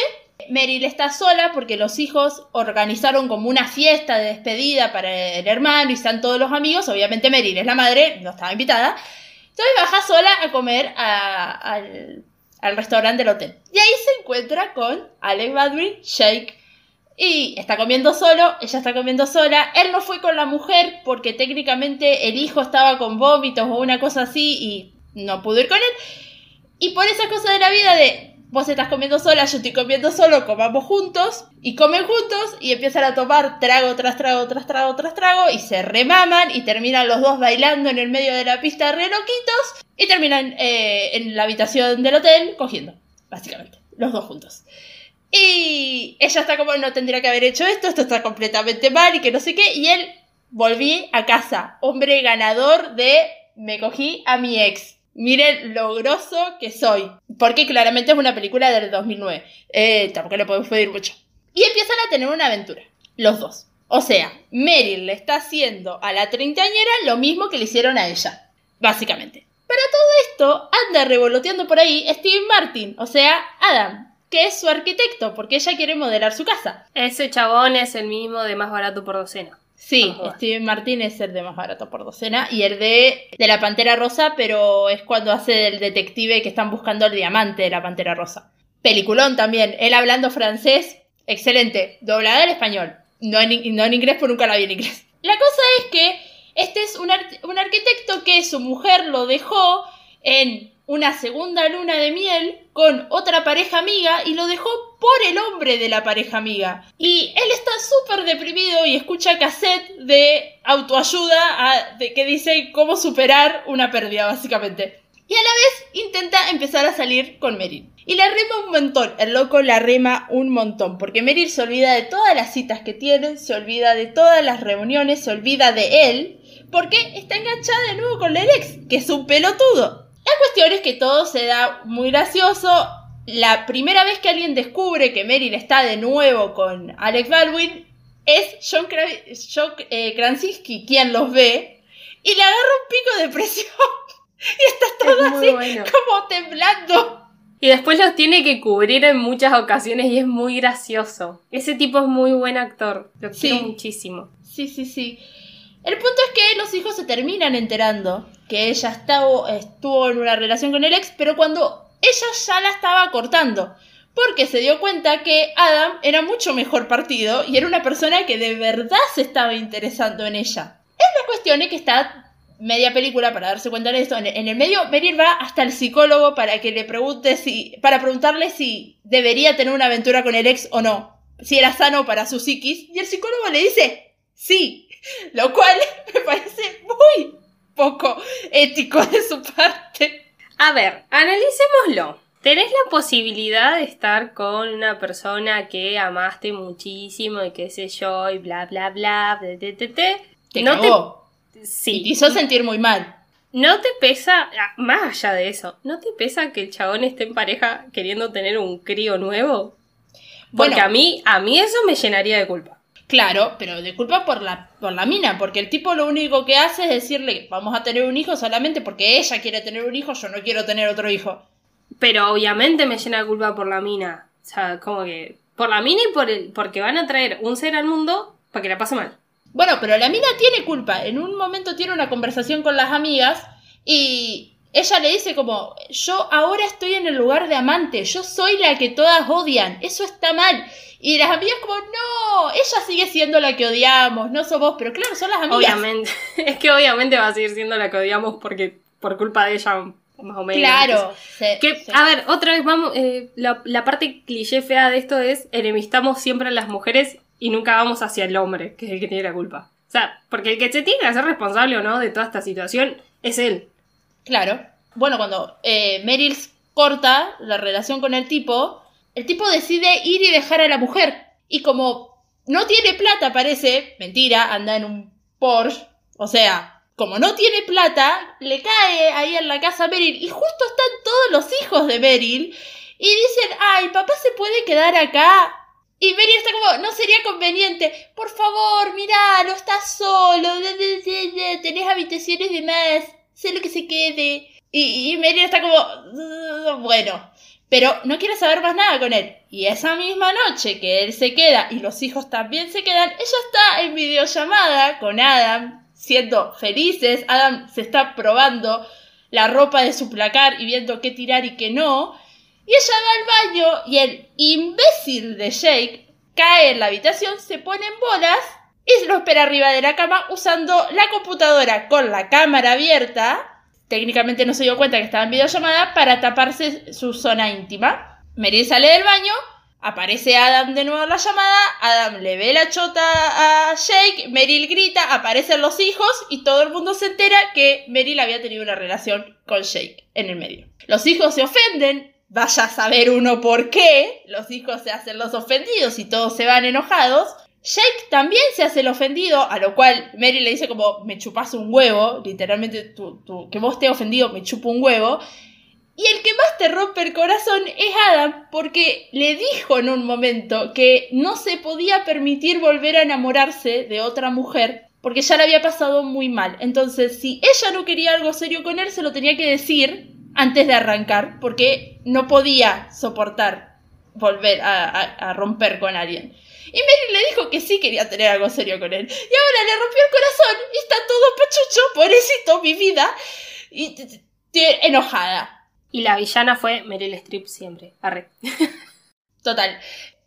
Meryl está sola porque los hijos organizaron como una fiesta de despedida para el hermano y están todos los amigos. Obviamente Meryl es la madre, no estaba invitada. Entonces baja sola a comer al, al, restaurante del hotel. Y ahí se encuentra con Alec Baldwin, Shake. Y está comiendo solo, ella está comiendo sola. Él no fue con la mujer porque técnicamente el hijo estaba con vómitos o una cosa así y no pudo ir con él. Y por esa cosa de la vida de vos estás comiendo sola, yo estoy comiendo solo, comamos juntos y comen juntos y empiezan a tomar trago tras trago tras trago tras trago y se remaman y terminan los dos bailando en el medio de la pista re loquitos y terminan eh, en la habitación del hotel cogiendo, básicamente, los dos juntos. Y ella está como, no tendría que haber hecho esto, esto está completamente mal y que no sé qué, y él volví a casa, hombre ganador de me cogí a mi ex miren lo grosso que soy. Porque claramente es una película del 2009. Eh, tampoco le podemos pedir mucho. Y empiezan a tener una aventura. Los dos. O sea, Meryl le está haciendo a la treintañera lo mismo que le hicieron a ella. Básicamente. Para todo esto, anda revoloteando por ahí Steven Martin, o sea, Adam, que es su arquitecto, porque ella quiere modelar su casa. Ese chabón es el mismo de más barato por docena. Sí, Steven Martin es el de más barato por docena y el de, de la Pantera Rosa, pero es cuando hace el detective que están buscando el diamante de la Pantera Rosa. Peliculón también, él hablando francés, excelente, doblada en español, no en, no en inglés, por nunca la vi en inglés. La cosa es que este es un, un arquitecto que su mujer lo dejó en una segunda luna de miel con otra pareja amiga y lo dejó por el hombre de la pareja amiga. Y él está súper deprimido y escucha cassette de autoayuda de que dice cómo superar una pérdida, básicamente. Y a la vez intenta empezar a salir con Meryl. Y la rema un montón, el loco la rema un montón, porque Meryl se olvida de todas las citas que tiene, se olvida de todas las reuniones, se olvida de él, porque está enganchada de nuevo con el ex, que es un pelotudo. La cuestión es que todo se da muy gracioso. La primera vez que alguien descubre que Meryl está de nuevo con Alex Baldwin es John, eh, Krasinski quien los ve y le agarra un pico de presión y está todo así como temblando. Y después los tiene que cubrir en muchas ocasiones y es muy gracioso. Ese tipo es muy buen actor, lo quiero muchísimo. Sí, sí, sí. El punto es que los hijos se terminan enterando que ella estuvo, estuvo en una relación con el ex, pero cuando ella ya la estaba cortando. Porque se dio cuenta que Adam era mucho mejor partido y era una persona que de verdad se estaba interesando en ella. La cuestión es que está media película para darse cuenta de esto. En, en el medio, Meryl va hasta el psicólogo para que le pregunte si, para preguntarle si debería tener una aventura con el ex o no, si era sano para su psiquis. Y el psicólogo le dice sí, lo cual me parece muy poco ético de su parte. A ver, analicémoslo. Tenés la posibilidad de estar con una persona que amaste muchísimo y qué sé yo, y bla bla bla, bla, bla. Te no cagó. te. Sí. Y te hizo sentir muy mal. ¿No te pesa, ah, más allá de eso, ¿no te pesa que el chabón esté en pareja queriendo tener un crío nuevo? Porque Bueno. a mí, a mí eso me llenaría de culpa. Claro, pero disculpa por la, por la mina, porque el tipo lo único que hace es decirle, vamos a tener un hijo solamente porque ella quiere tener un hijo, yo no quiero tener otro hijo. Pero obviamente me llena de culpa por la mina. O sea, como que. Por la mina y por el. Porque van a traer un ser al mundo para que la pase mal. Bueno, pero la mina tiene culpa. En un momento tiene una conversación con las amigas y ella le dice como, yo ahora estoy en el lugar de amante, yo soy la que todas odian, eso está mal. Y las amigas como, no, ella sigue siendo la que odiamos, no sos vos, pero claro, son las amigas. Obviamente. Es que obviamente va a seguir siendo la que odiamos porque. Por culpa de ella, más o menos. Claro. Que, a ver, otra vez vamos. eh, la, la parte cliché fea de esto es enemistamos siempre a las mujeres y nunca vamos hacia el hombre, que es el que tiene la culpa. O sea, porque el que se tiene que hacer responsable o no de toda esta situación es él. Claro. Bueno, cuando eh, Meryl corta la relación con el tipo, el tipo decide ir y dejar a la mujer. Y como no tiene plata, parece, mentira, anda en un Porsche. O sea, como no tiene plata, le cae ahí en la casa a Meryl. Y justo están todos los hijos de Meryl. Y dicen, ay, papá se puede quedar acá. Y Meryl está como, no sería conveniente. Por favor, mirá, no estás solo. Tenés habitaciones de más. Sé lo que se quede. Y, y está como, "Uh, bueno. Pero no quiere saber más nada con él. Y esa misma noche que él se queda y los hijos también se quedan, ella está en videollamada con Adam, siendo felices. Adam se está probando la ropa de su placar y viendo qué tirar y qué no. Y ella va al baño y el imbécil de Jake cae en la habitación, se pone en bolas y lo espera arriba de la cama usando la computadora con la cámara abierta. Técnicamente no se dio cuenta que estaba en videollamada para taparse su zona íntima. Meryl sale del baño, aparece Adam de nuevo en la llamada, Adam le ve la chota a Jake, Meryl grita, aparecen los hijos y todo el mundo se entera que Meryl había tenido una relación con Jake en el medio. Los hijos se ofenden, vaya a saber uno por qué, los hijos se hacen los ofendidos y todos se van enojados. Jake también se hace el ofendido, a lo cual Mary le dice como, me chupas un huevo, literalmente tú, que vos te ofendido, me chupo un huevo. Y el que más te rompe el corazón es Adam, porque le dijo en un momento que no se podía permitir volver a enamorarse de otra mujer, porque ya le había pasado muy mal. Entonces, si ella no quería algo serio con él, se lo tenía que decir antes de arrancar, porque no podía soportar volver a romper con alguien. Y Mary le dijo que sí quería tener algo serio con él. Y ahora le rompió el corazón y está todo pechucho, pobrecito, mi vida. Y enojada. Y la villana fue Meryl Streep siempre. Arre. Total.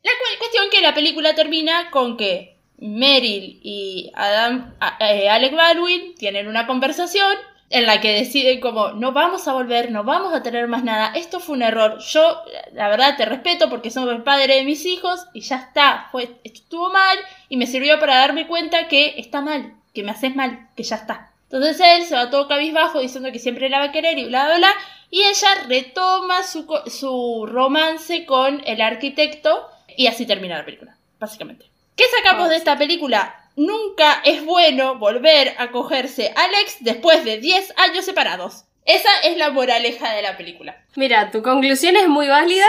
La cu- cuestión que la película termina con que Meryl y Adam, eh, Alec Baldwin tienen una conversación en la que deciden como no vamos a volver, no vamos a tener más nada, esto fue un error, yo la verdad te respeto porque sos el padre de mis hijos y ya está, fue, esto estuvo mal y me sirvió para darme cuenta que está mal, que me haces mal, que ya está. Entonces él se va todo cabizbajo diciendo que siempre la va a querer y bla bla bla y ella retoma su, su romance con el arquitecto y así termina la película, básicamente. ¿Qué sacamos de esta película? Nunca es bueno volver a cogerse a Alex después de 10 años separados. Esa es la moraleja de la película. Mira, tu conclusión es muy válida,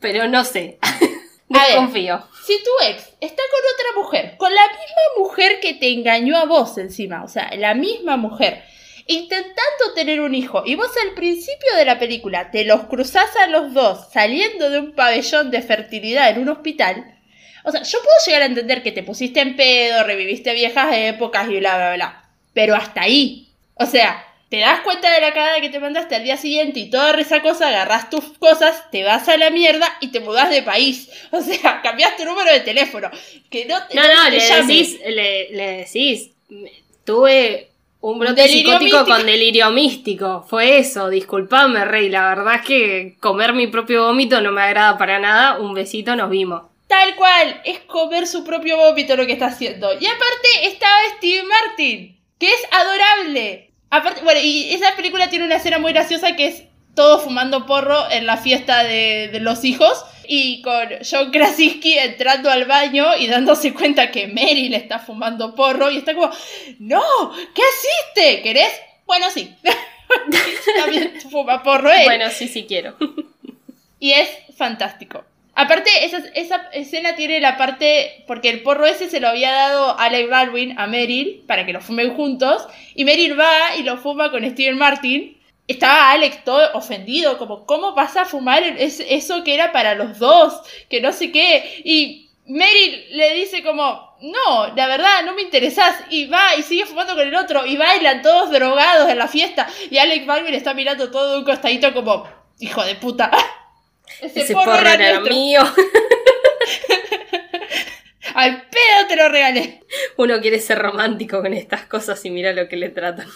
pero no sé. ver. Desconfío. Si tu ex está con otra mujer, con la misma mujer que te engañó a vos encima, o sea, la misma mujer, intentando tener un hijo, y vos al principio de la película te los cruzás a los dos saliendo de un pabellón de fertilidad en un hospital, o sea, yo puedo llegar a entender que te pusiste en pedo, reviviste viejas épocas y bla, bla, bla, pero hasta ahí. O sea, te das cuenta de la cagada que te mandaste al día siguiente y toda esa cosa, agarrás tus cosas, te vas a la mierda y te mudás de país. O sea, cambiaste número de teléfono. Que no te, No, no, te le decís, le, le decís, Tuve un brote Delirio psicótico místico. con delirio místico. Fue eso, disculpame, Rey. La verdad es que comer mi propio vómito no me agrada para nada. Un besito, nos vimos. Tal cual, es comer su propio vómito lo que está haciendo. Y aparte estaba Steve Martin, que es adorable. Aparte, bueno, y esa película tiene una escena muy graciosa que es todo fumando porro en la fiesta de, de los hijos y con John Krasinski entrando al baño y dándose cuenta que Meryl está fumando porro y está como, no, ¿qué hiciste? ¿Querés? Bueno, sí. También fuma porro él. Bueno, sí, sí quiero. Y es fantástico. Aparte, esa, esa escena tiene la parte. Porque el porro ese se lo había dado Alec Baldwin a Meryl para que lo fumen juntos. Y Meryl va y lo fuma con Steven Martin. Estaba Alec todo ofendido, como, ¿cómo vas a fumar eso que era para los dos? Que no sé qué. Y Meryl le dice como, no, la verdad, no me interesás. Y va y sigue fumando con el otro. Y bailan todos drogados en la fiesta. Y Alec Baldwin está mirando todo de un costadito como, hijo de puta. Ese porro era, mío. Al pedo te lo regalé. Uno quiere ser romántico con estas cosas y mira lo que le tratan.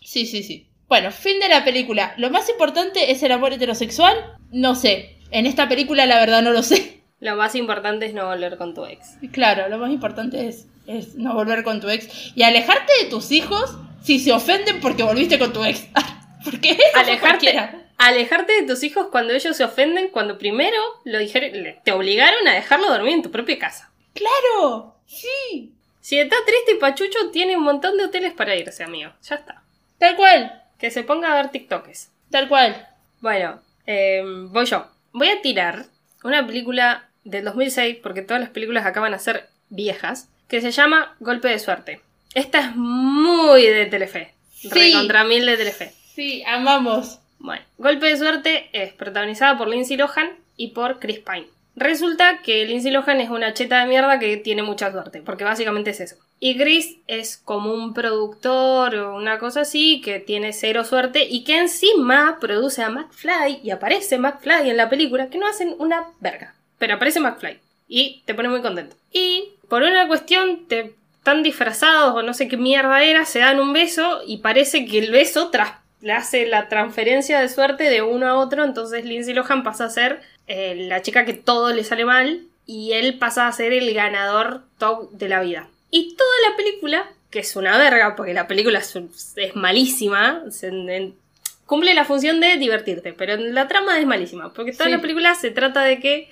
Sí, sí, sí. Bueno, fin de la película. Lo más importante es el amor heterosexual. No sé. En esta película la verdad no lo sé. Lo más importante es no volver con tu ex. Claro, lo más importante es, es no volver con tu ex y alejarte de tus hijos si se ofenden porque volviste con tu ex. porque eso fue Alejarte. Alejarte de tus hijos cuando ellos se ofenden, cuando primero lo dijeron, te obligaron a dejarlo dormir en tu propia casa. Claro, sí. Si está triste y pachucho, tiene un montón de hoteles para irse, amigo. Ya está. Tal cual, Que se ponga a ver TikToks. tal cual. Bueno, eh, voy yo. Voy a tirar una película del 2006, porque todas las películas acaban a ser viejas, que se llama Golpe de Suerte. Esta es muy de Telefe. Sí. Recontra mil de Telefe. Sí, amamos. Bueno, Golpe de Suerte es protagonizada por Lindsay Lohan y por Chris Pine. Resulta que Lindsay Lohan es una cheta de mierda que tiene mucha suerte, porque básicamente es eso. Y Chris es como un productor o una cosa así que tiene cero suerte y que encima produce a McFly y aparece McFly en la película, que no hacen una verga. Pero aparece McFly y te pone muy contento. Y por una cuestión te están disfrazados o no sé qué mierda era, se dan un beso y parece que el beso tras le hace la transferencia de suerte de uno a otro, entonces Lindsay Lohan pasa a ser eh, la chica que todo le sale mal y él pasa a ser el ganador top de la vida. Y toda la película, que es una verga, porque la película es, es malísima, se- en- cumple la función de divertirte, pero la trama es malísima, porque toda Sí. la película se trata de que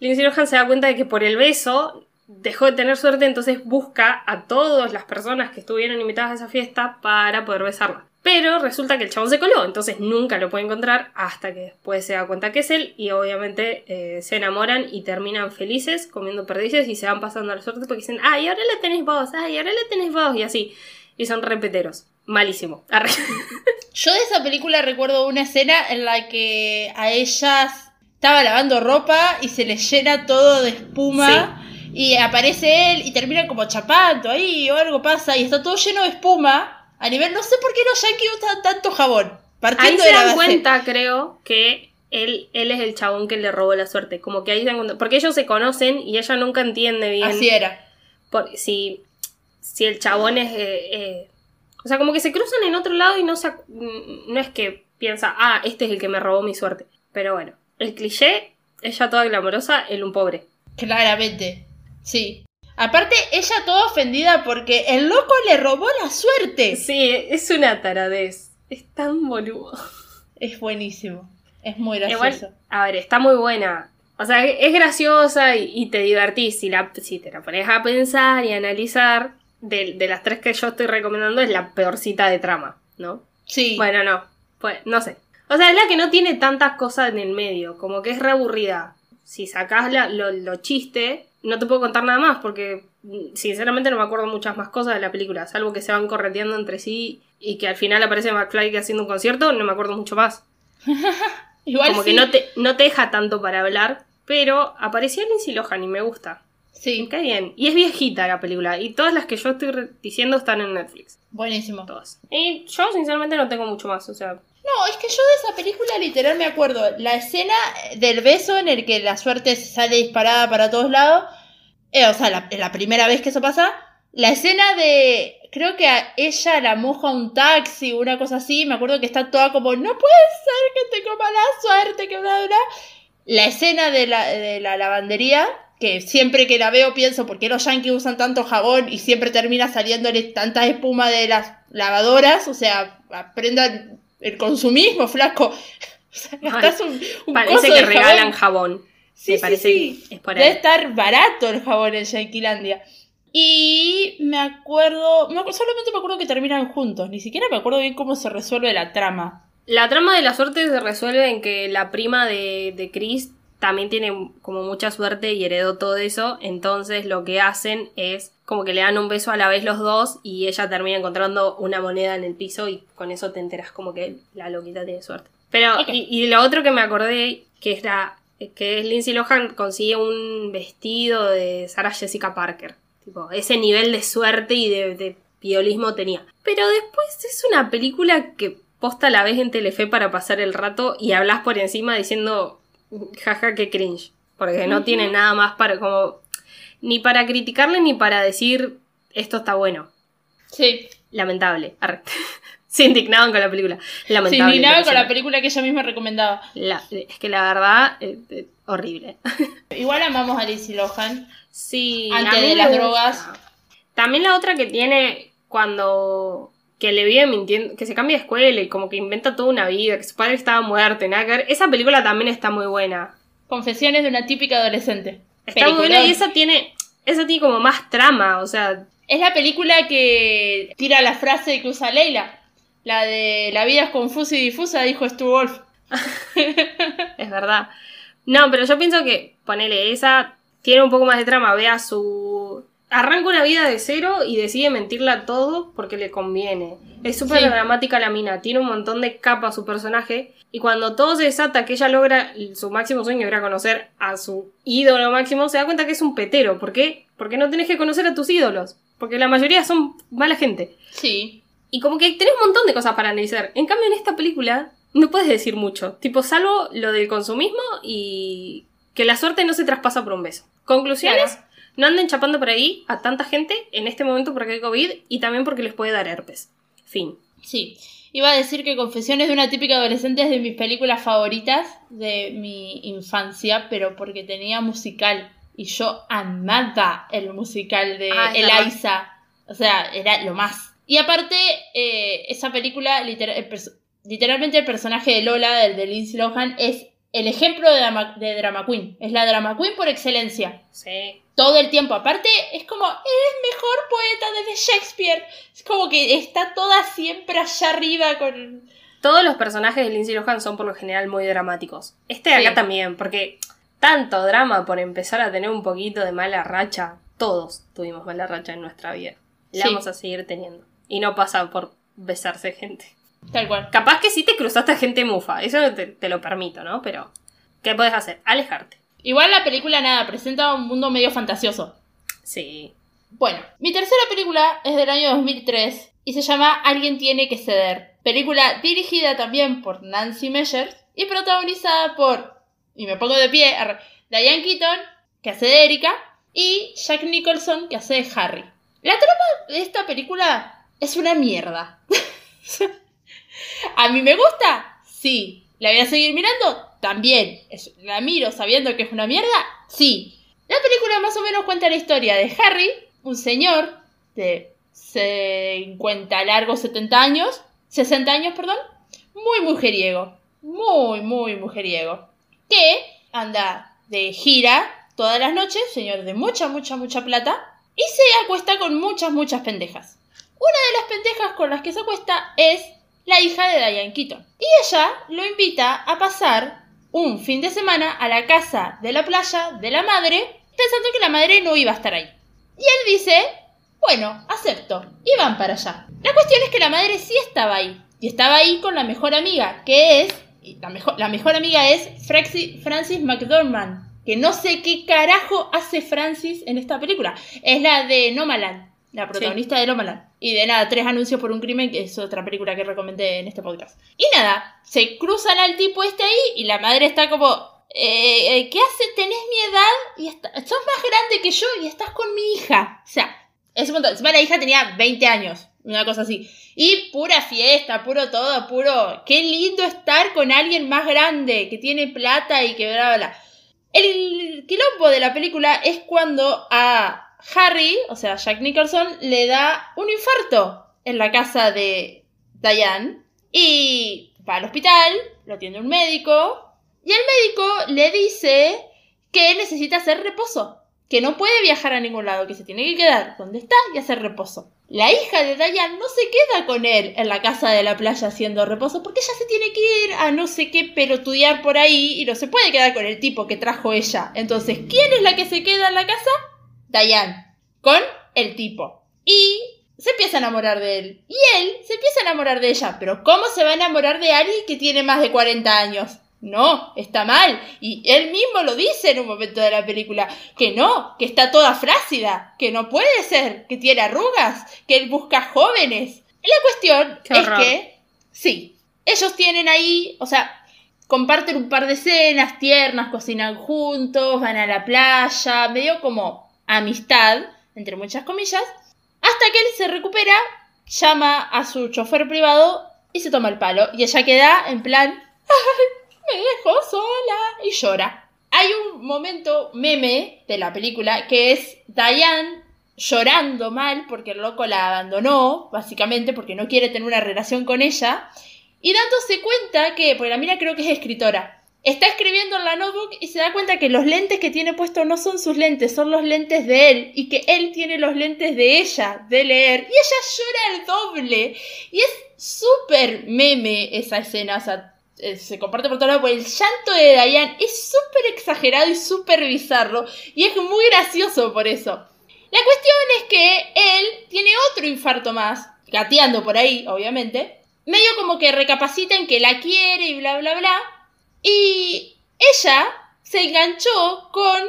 Lindsay Lohan se da cuenta de que por el beso dejó de tener suerte, entonces busca a todas las personas que estuvieron invitadas a esa fiesta para poder besarla. Pero resulta que el chabón se coló, entonces nunca lo puede encontrar hasta que después se da cuenta que es él y obviamente eh, se enamoran y terminan felices comiendo perdices y se van pasando la suerte porque dicen, ay, ahora la tenés vos, ay, ahora la tenés vos y así. Y son repeteros. Malísimo. Arre. Yo de esa película recuerdo una escena en la que a ellas estaba lavando ropa y se les llena todo de espuma y aparece él y terminan como chapando ahí o algo pasa y está todo lleno de espuma. A nivel, no sé por qué los yankees usan tanto jabón. Ahí Partiendo se de la dan base. cuenta, creo, que él, él es el chabón que le robó la suerte. Como que ahí se dan cuenta. Porque ellos se conocen y ella nunca entiende bien. Así era. por- si, si el chabón es. eh, eh, o sea, como que se cruzan en otro lado y no, se, no es que piensa, ah, este es el que me robó mi suerte. Pero bueno, el cliché, ella toda glamorosa, él un pobre. Claramente. Sí. Aparte, ella toda ofendida porque el loco le robó la suerte. Sí, es una taradez. Es tan boludo. Es buenísimo. Es muy gracioso. Igual, a ver, está muy buena. O sea, es graciosa y, y te divertís. Si, la, si te la pones a pensar y a analizar, de, de las tres que yo estoy recomendando, es la peorcita de trama, ¿no? Sí. Bueno, no. Pues, no sé. O sea, es la que no tiene tantas cosas en el medio. Como que es reaburrida. Si sacás la- lo, lo chiste, no te puedo contar nada más porque mm, sinceramente no me acuerdo muchas más cosas de la película. Salvo que se van correteando entre sí y que al final aparece McFly haciendo un concierto, no me acuerdo mucho más. Igual Como sí. que no te, no te deja tanto para hablar, pero apareció Lindsay Lohan y me gusta. Sí, Qué bien. Y es viejita la película. Y todas las que yo estoy diciendo están en Netflix. buenísimo. Todas. Y yo sinceramente no tengo mucho más. O sea, No, es que yo de esa película literal me acuerdo. La escena del beso en el que la suerte sale disparada para todos lados. eh, o sea, la, la primera vez que eso pasa. La escena de. Creo que ella la moja un taxi o una cosa así. Me acuerdo que está toda como. No puede ser que tengo mala suerte, que bla, bla. La escena de la, de la lavandería. Que siempre que la veo pienso, ¿por qué los yankees usan tanto jabón y siempre termina saliéndole tanta espuma de las lavadoras? O sea, aprendan el consumismo, flaco. O sea, gastás un, un Parece coso que de regalan jabón. jabón. Sí, Me parece sí. que es por Debe estar barato el jabón en Yanquilandia. Y me acuerdo, me acu- solamente me acuerdo que terminan juntos, ni siquiera me acuerdo bien cómo se resuelve la trama. La trama de la suerte se resuelve en que la prima de, de Chris también tiene como mucha suerte y heredó todo eso. Entonces lo que hacen es como que le dan un beso a la vez los dos y ella termina encontrando una moneda en el piso y con eso te enteras como que la loquita tiene suerte. Pero, y, y lo otro que me acordé, que es la, que es Lindsay Lohan consigue un vestido de Sarah Jessica Parker. Tipo, ese nivel de suerte y de, de piolismo tenía. Pero después es una película que posta la ves en Telefe para pasar el rato y hablas por encima diciendo jaja que cringe. Porque no tiene nada más para como. ni para criticarle ni para decir esto está bueno. Sí, Lamentable. Arre. Se indignaban con la película. se Lamentable. indignaba lo que con la película que ella misma recomendaba. La- es que la verdad, eh, eh, horrible. Igual amamos a Lindsay Lohan. Sí. Antes de las drogas. También la otra que tiene cuando que le vive mintiendo, que se cambia de escuela y como que inventa toda una vida, que su padre estaba muerto, nada que ver. Esa película también está muy buena. Confesiones de una típica adolescente. Está muy buena y esa tiene, esa tiene como más trama, o sea, Es la película que tira la frase que usa Leila. La de la vida es confusa y difusa, dijo Stu Wolf. es verdad. No, pero yo pienso que, ponele, esa tiene un poco más de trama, vea su... Arranca una vida de cero y decide mentirle a todo porque le conviene. Es súper Sí. dramática la mina, tiene un montón de capas su personaje y cuando todo se desata que ella logra su máximo sueño, que era conocer a su ídolo máximo, se da cuenta que es un petero. ¿Por qué? Porque no tenés que conocer a tus ídolos, porque la mayoría son mala gente. Sí. Y como que tenés un montón de cosas para analizar. En cambio, en esta película no puedes decir mucho. Tipo, salvo lo del consumismo y que la suerte no se traspasa por un beso. Conclusiones, Claro. No anden chapando por ahí a tanta gente en este momento porque hay COVID y también porque les puede dar herpes. Fin. Sí. Iba a decir que Confesiones de una típica adolescente es de mis películas favoritas de mi infancia, pero porque tenía musical. Y yo amaba el musical de Ah. Eliza. O sea, era lo más. Y aparte, eh, esa película, el literalmente el personaje de Lola, el de Lindsay Lohan, es el ejemplo de drama, de drama queen. Es la drama queen por excelencia. Sí. todo el tiempo. Aparte, es como, eres mejor poeta desde Shakespeare. Es como que está toda siempre allá arriba con... Todos los personajes de Lindsay Lohan son por lo general muy dramáticos. Este de acá también, porque tanto drama por empezar a tener un poquito de mala racha. Todos tuvimos mala racha en nuestra vida. La Sí. vamos a seguir teniendo. Y no pasa por besarse gente. Tal cual. Capaz que sí te cruzaste a gente mufa, eso te, te lo permito, ¿no? Pero, ¿qué puedes hacer? Alejarte. Igual la película, nada, presenta un mundo medio fantasioso. Sí. Bueno, mi tercera película es del año 2003 y se llama Alguien tiene que ceder. Película dirigida también por Nancy Meyers y protagonizada por, y me pongo de pie, Diane Keaton, que hace de Erika, y Jack Nicholson, que hace de Harry. La trama de esta película es una mierda. ¿A mí me gusta? Sí. ¿La voy a seguir mirando? También. ¿La miro sabiendo que es una mierda? Sí. La película más o menos cuenta la historia de Harry, un señor de 50 largos 70 años, 60 años, perdón, muy mujeriego, muy, muy mujeriego, que anda de gira todas las noches, señor de mucha, mucha, mucha plata, y se acuesta con muchas, muchas pendejas. Una de las pendejas con las que se acuesta es la hija de Diane Keaton. Y ella lo invita a pasar un fin de semana a la casa de la playa de la madre, pensando que la madre no iba a estar ahí. Y él dice, bueno, acepto. Y van para allá. La cuestión es que la madre sí estaba ahí. Y estaba ahí con la mejor amiga, que es... la, mejor, la mejor amiga es Francis McDormand. Que no sé qué carajo hace Francis en esta película. Es la de Nomaland. La protagonista de Nomaland. Y de nada, tres anuncios por un crimen, que es otra película que recomendé en este podcast. Y nada, se cruzan al tipo este ahí y la madre está como... eh, eh, ¿Qué hace? ¿Tenés mi edad? Y está- sos más grande que yo y estás con mi hija. O sea, Es un montón. Encima la hija tenía 20 años, una cosa así. Y pura fiesta, puro todo, puro. Qué lindo estar con alguien más grande, que tiene plata y que bla, bla, bla. El quilombo de la película es cuando a Harry, o sea, Jack Nicholson, le da un infarto en la casa de Diane. Y va al hospital, lo atiende un médico. Y el médico le dice que necesita hacer reposo. Que no puede viajar a ningún lado, que se tiene que quedar donde está y hacer reposo. La hija de Diane no se queda con él en la casa de la playa haciendo reposo porque ella se tiene que ir a no sé qué pelotudear por ahí y no se puede quedar con el tipo que trajo ella. Entonces, ¿quién es la que se queda en la casa? Diane. Con el tipo. Y se empieza a enamorar de él. Y él se empieza a enamorar de ella. Pero ¿cómo se va a enamorar de alguien que tiene más de 40 años? No, está mal. Y él mismo lo dice en un momento de la película. Que no, que está toda flácida. Que no puede ser. Que tiene arrugas. Que él busca jóvenes. La cuestión Qué es horror. que, sí, ellos tienen ahí, o sea, comparten un par de escenas tiernas, cocinan juntos, van a la playa, medio como amistad, entre muchas comillas, hasta que él se recupera, llama a su chofer privado y se toma el palo. Y ella queda en plan, ¡ay, me dejó sola! Y llora. Hay un momento meme de la película que es Diane llorando mal porque el loco la abandonó, básicamente porque no quiere tener una relación con ella, y dándose cuenta que, porque la mina creo que es escritora, está escribiendo en la notebook y se da cuenta que los lentes que tiene puestos no son sus lentes, son los lentes de él, y que él tiene los lentes de ella, de leer, y ella llora el doble. Y es súper meme esa escena, o sea, eh, se comparte por todos lados, porque el llanto de Diane es súper exagerado y súper bizarro, y es muy gracioso por eso. La cuestión es que él tiene otro infarto más, gateando por ahí, obviamente, medio como que recapacita en que la quiere y bla, bla, bla, y ella se enganchó con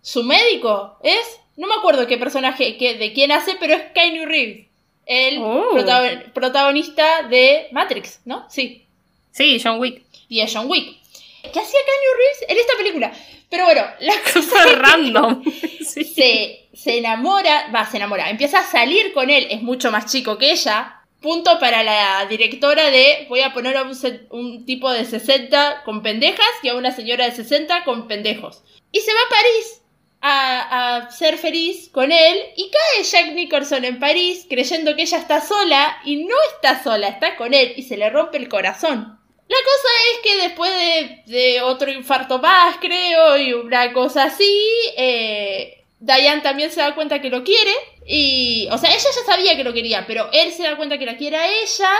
su médico, ¿es? No me acuerdo qué personaje, qué- de quién hace, pero es Keanu Reeves, el Oh. protagon- protagonista de Matrix, ¿no? Sí, Sí, John Wick. y es John Wick. ¿Qué hacía Keanu Reeves en esta película? Pero bueno, la cosa es random. Sí. se, se enamora, va, se enamora, empieza a salir con él, es mucho más chico que ella. Punto para la directora de voy a poner a un, tipo de 60 con pendejas y a una señora de 60 con pendejos. Y se va a París a, ser feliz con él y cae Jack Nicholson en París creyendo que ella está sola y no está sola, está con él y se le rompe el corazón. La cosa es que después de, de otro infarto más, creo, y una cosa así, eh, Diane también se da cuenta que lo quiere. Y, o sea, ella ya sabía que lo quería, pero él se da cuenta que la quiere a ella.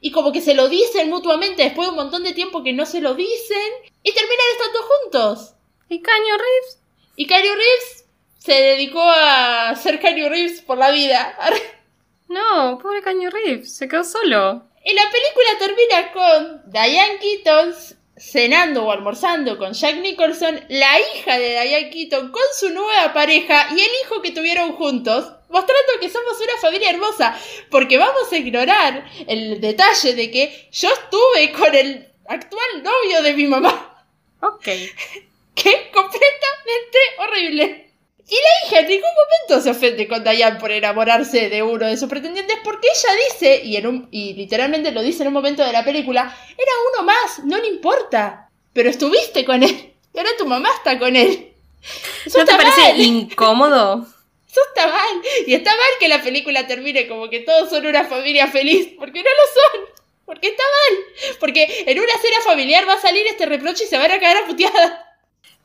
Y como que se lo dicen mutuamente después de un montón de tiempo que no se lo dicen. Y terminan estando juntos. ¿Y Caño Reeves? Y Keanu Reeves se dedicó a ser Keanu Reeves por la vida. No, pobre Caño Reeves. Se quedó solo. Y la película termina con Diane Keaton cenando o almorzando con Jack Nicholson, la hija de Diane Keaton con su nueva pareja y el hijo que tuvieron juntos, mostrando que somos una familia hermosa. Porque vamos a ignorar el detalle de que yo estuve con el actual novio de mi mamá, Ok. que es completamente horrible. Y la hija en ningún momento se ofende con Diane por enamorarse de uno de sus pretendientes porque ella dice, y, en un, y literalmente lo dice en un momento de la película, era uno más, no le importa. Pero estuviste con él. Y ahora tu mamá está con él. ¿No te parece mal. incómodo? Eso está mal. Y está mal que la película termine como que todos son una familia feliz. Porque no lo son. Porque está mal. Porque en una cena familiar va a salir este reproche y se van a caer a puteadas.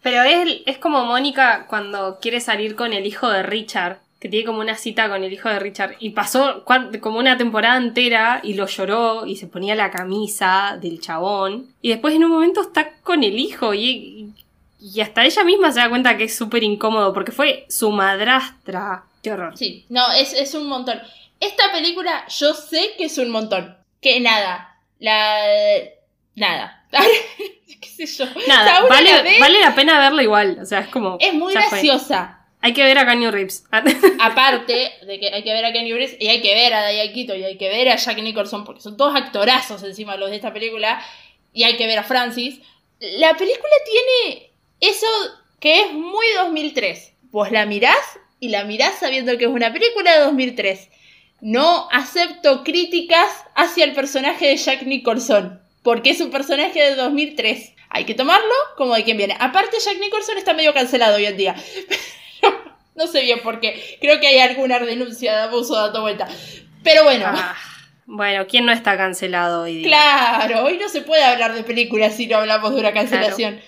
Pero es, es como Mónica cuando quiere salir con el hijo de Richard, que tiene como una cita con el hijo de Richard, y pasó como una temporada entera y lo lloró y se ponía la camisa del chabón, y después en un momento está con el hijo y, y hasta ella misma se da cuenta que es súper incómodo porque fue su madrastra. Qué horror. Sí, no, es, es un montón. Esta película yo sé que es un montón. Que nada. La. Nada. ¿Qué sé yo? Nada, vale, la vale la pena verla igual, o sea, es como... Es muy fue. graciosa. Hay que ver a Kanye Reeves. Aparte de que hay que ver a Kenny Reeves y hay que ver a Diane Keaton y hay que ver a Jack Nicholson porque son todos actorazos encima los de esta película y hay que ver a Francis. La película tiene eso que es muy 2003. Vos la mirás y la mirás sabiendo que es una película de 2003. No acepto críticas hacia el personaje de Jack Nicholson, porque es un personaje de 2003. Hay que tomarlo como de quien viene. Aparte, Jack Nicholson está medio cancelado hoy en día. no sé bien por qué. Creo que hay alguna denuncia de abuso dando vuelta. Pero bueno. Ah, bueno, ¿quién no está cancelado hoy día? Claro, hoy no se puede hablar de películas si no hablamos de una cancelación.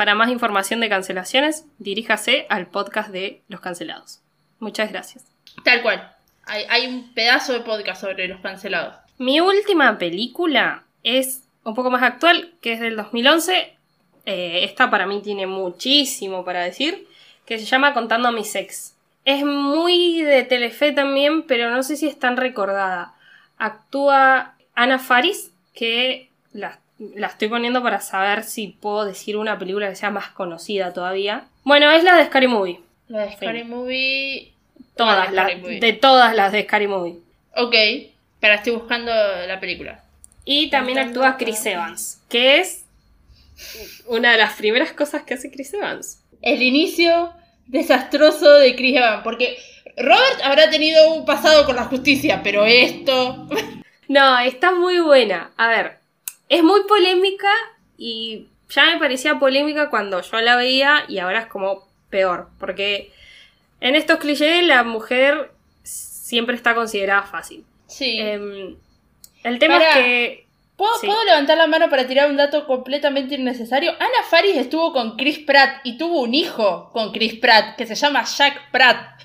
Para más información de cancelaciones, diríjase al podcast de Los Cancelados. Muchas gracias. Tal cual. Hay, hay un pedazo de podcast sobre los cancelados. Mi última película es un poco más actual, que es del 2011. Eh, esta para mí tiene muchísimo para decir, que se llama Contando a mis ex. Es muy de Telefe también, pero no sé si es tan recordada. Actúa Ana Faris, que la, la estoy poniendo para saber si puedo decir una película que sea más conocida todavía. Bueno, es la de Scary Movie. La de Scary Movie. Todas, de Movie. de todas las de Scary Movie. Ok, pero estoy buscando la película. Y también actúa Chris Evans, que es una de las primeras cosas que hace Chris Evans. El inicio desastroso de Chris Evans, porque Robert habrá tenido un pasado con la justicia, pero esto... No, está muy buena. A ver, es muy polémica y ya me parecía polémica cuando yo la veía y ahora es como peor, porque en estos clichés la mujer siempre está considerada fácil. Sí. Em, el tema Pará. es que... ¿Puedo, sí. puedo levantar la mano para tirar un dato completamente innecesario? Ana Faris estuvo con Chris Pratt y tuvo un hijo con Chris Pratt que se llama Jack Pratt.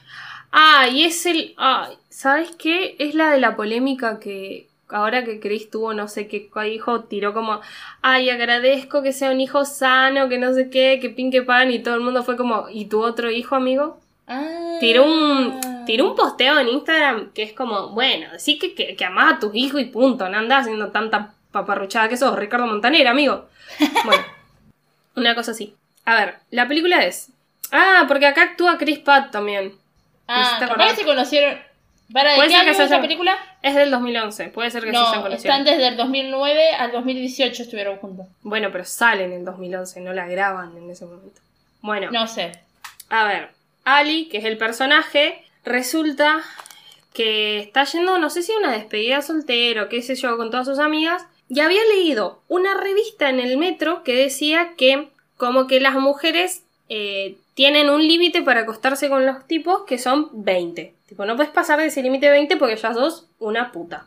Ah, y es el... ah, ¿Sabes qué? Es la de la polémica que ahora que Chris tuvo no sé qué hijo, tiró como, ay, agradezco que sea un hijo sano, que no sé qué, que pinque pan, y todo el mundo fue como, ¿y tu otro hijo, amigo? Ah. Tiró un, tiró un posteo en Instagram que es como, bueno, decir que, que, que amás a tus hijos y punto, no andás haciendo tanta paparruchada que sos, Ricardo Montaner, amigo. Bueno, una cosa así. A ver, la película es... Ah, porque acá actúa Chris Pratt también. Ah, ¿Hiciste capaz que se conocieron. ¿Para de Puede qué ser que año es esa película? Es del 2011, puede ser que se hayan No, conocido. están desde el 2009 al 2018 estuvieron juntos. Bueno, pero salen en el 2011, no la graban en ese momento. Bueno, No sé. a ver, Ali, que es el personaje, resulta que está yendo, no sé si a una despedida soltero, qué sé yo, con todas sus amigas, y había leído una revista en el metro que decía que como que las mujeres eh, tienen un límite para acostarse con los tipos que son 20. Tipo, no puedes pasar de ese límite de 20 porque ya sos una puta.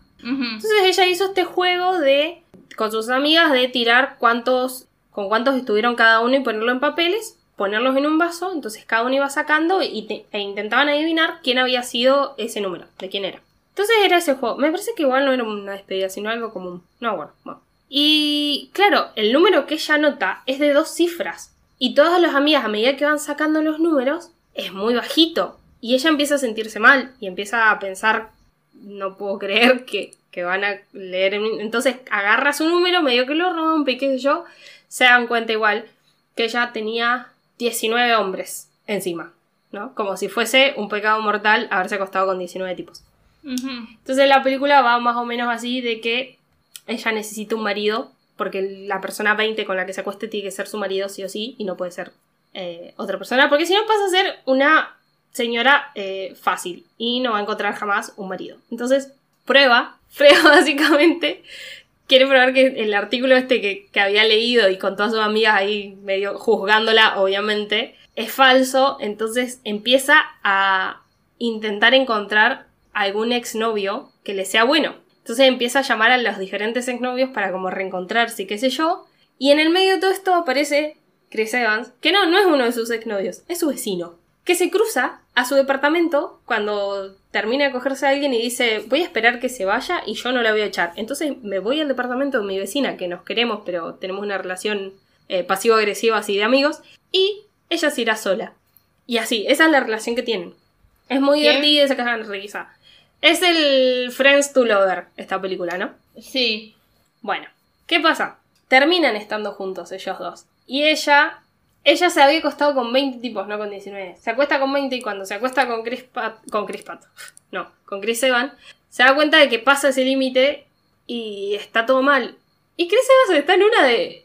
Entonces ella hizo este juego de con sus amigas de tirar cuántos con cuántos estuvieron cada uno y ponerlo en papeles, ponerlos en un vaso, entonces cada uno iba sacando y te- e intentaban adivinar quién había sido ese número, de quién era. Entonces era ese juego. Me parece que igual no era una despedida, sino algo común. No, bueno, bueno. Y claro, el número que ella anota es de dos cifras. Y todas las amigas, a medida que van sacando los números, es muy bajito. Y ella empieza a sentirse mal y empieza a pensar, no puedo creer que, que van a leer. en- Entonces agarra su número, medio que lo rompe y qué sé yo. Se dan cuenta igual que ella tenía 19 hombres encima, ¿no? Como si fuese un pecado mortal haberse acostado con 19 tipos. Entonces la película va más o menos así de que ella necesita un marido, porque la persona 20 con la que se acueste tiene que ser su marido sí o sí, y no puede ser eh, otra persona, porque si no pasa a ser una señora eh, fácil y no va a encontrar jamás un marido. Entonces, prueba, prueba básicamente, quiere probar que el artículo este que, que había leído y con todas sus amigas ahí medio juzgándola, obviamente, es falso, entonces empieza a intentar encontrar algún exnovio que le sea bueno. Entonces empieza a llamar a los diferentes exnovios para como reencontrarse qué sé yo. Y en el medio de todo esto aparece Chris Evans, que no, no es uno de sus exnovios, es su vecino, que se cruza a su departamento cuando termina de cogerse a alguien y dice, voy a esperar que se vaya y yo no la voy a echar. Entonces me voy al departamento de mi vecina, que nos queremos, pero tenemos una relación eh, pasivo-agresiva así de amigos, y ella se irá sola. Y así, esa es la relación que tienen. Es muy divertida y se cagan risa. Es el Friends to Lover, esta película, ¿no? Sí. Bueno, ¿qué pasa? Terminan estando juntos ellos dos. Y ella, ella se había acostado con 20 tipos, no con 19. Se acuesta con 20 y cuando se acuesta con Chris Pat, con Chris Pat, no, con Chris Evans, se da cuenta de que pasa ese límite y está todo mal. Y Chris Evans está en una de...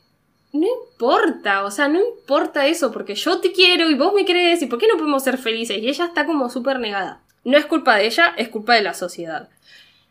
No importa, o sea, no importa eso, porque yo te quiero y vos me crees, y por qué no podemos ser felices. Y ella está como súper negada. No es culpa de ella, es culpa de la sociedad.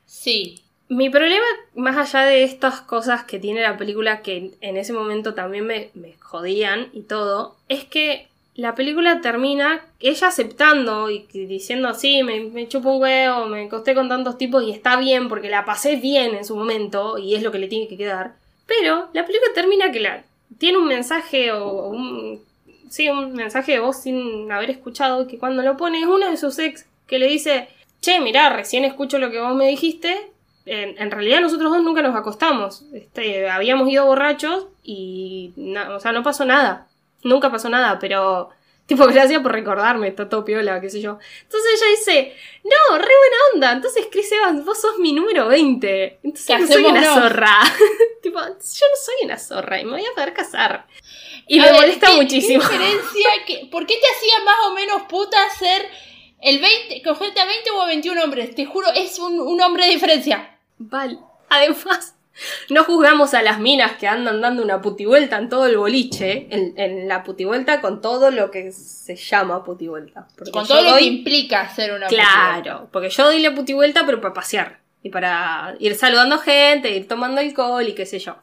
Sí. Mi problema, más allá de estas cosas que tiene la película que en ese momento también me, me jodían y todo, es que la película termina ella aceptando y diciendo, sí, me, me chupo un huevo, me acosté con tantos tipos y está bien porque la pasé bien en su momento y es lo que le tiene que quedar. Pero la película termina que la, tiene un mensaje o un... Sí, un mensaje de voz sin haber escuchado que cuando lo pone es uno de sus ex que le dice, che, mirá, recién escucho lo que vos me dijiste, en, en realidad nosotros dos nunca nos acostamos. Este, habíamos ido borrachos y no, o sea, no pasó nada. Nunca pasó nada, pero tipo gracias por recordarme, está todo piola, qué sé yo. Entonces ella dice, no, re buena onda. Entonces Chris Evans, vos sos mi número 20. Entonces ¿Qué no soy una no? zorra. tipo, yo no soy una zorra y me voy a poder casar. Y A me ver, molesta ¿qué- muchísimo. ¿Qué diferencia? que- ¿Por qué te hacía más o menos puta ser el 20, cogerte a 20 o a 21 hombres? Te juro, es un, un hombre de diferencia. Vale. Además, no juzgamos a las minas que andan dando una putivuelta en todo el boliche, en, en la putivuelta con todo lo que se llama putivuelta. Porque Con todo lo que implica ser una Claro, porque yo doy la putivuelta pero para pasear y para ir saludando gente, ir tomando alcohol y qué sé yo.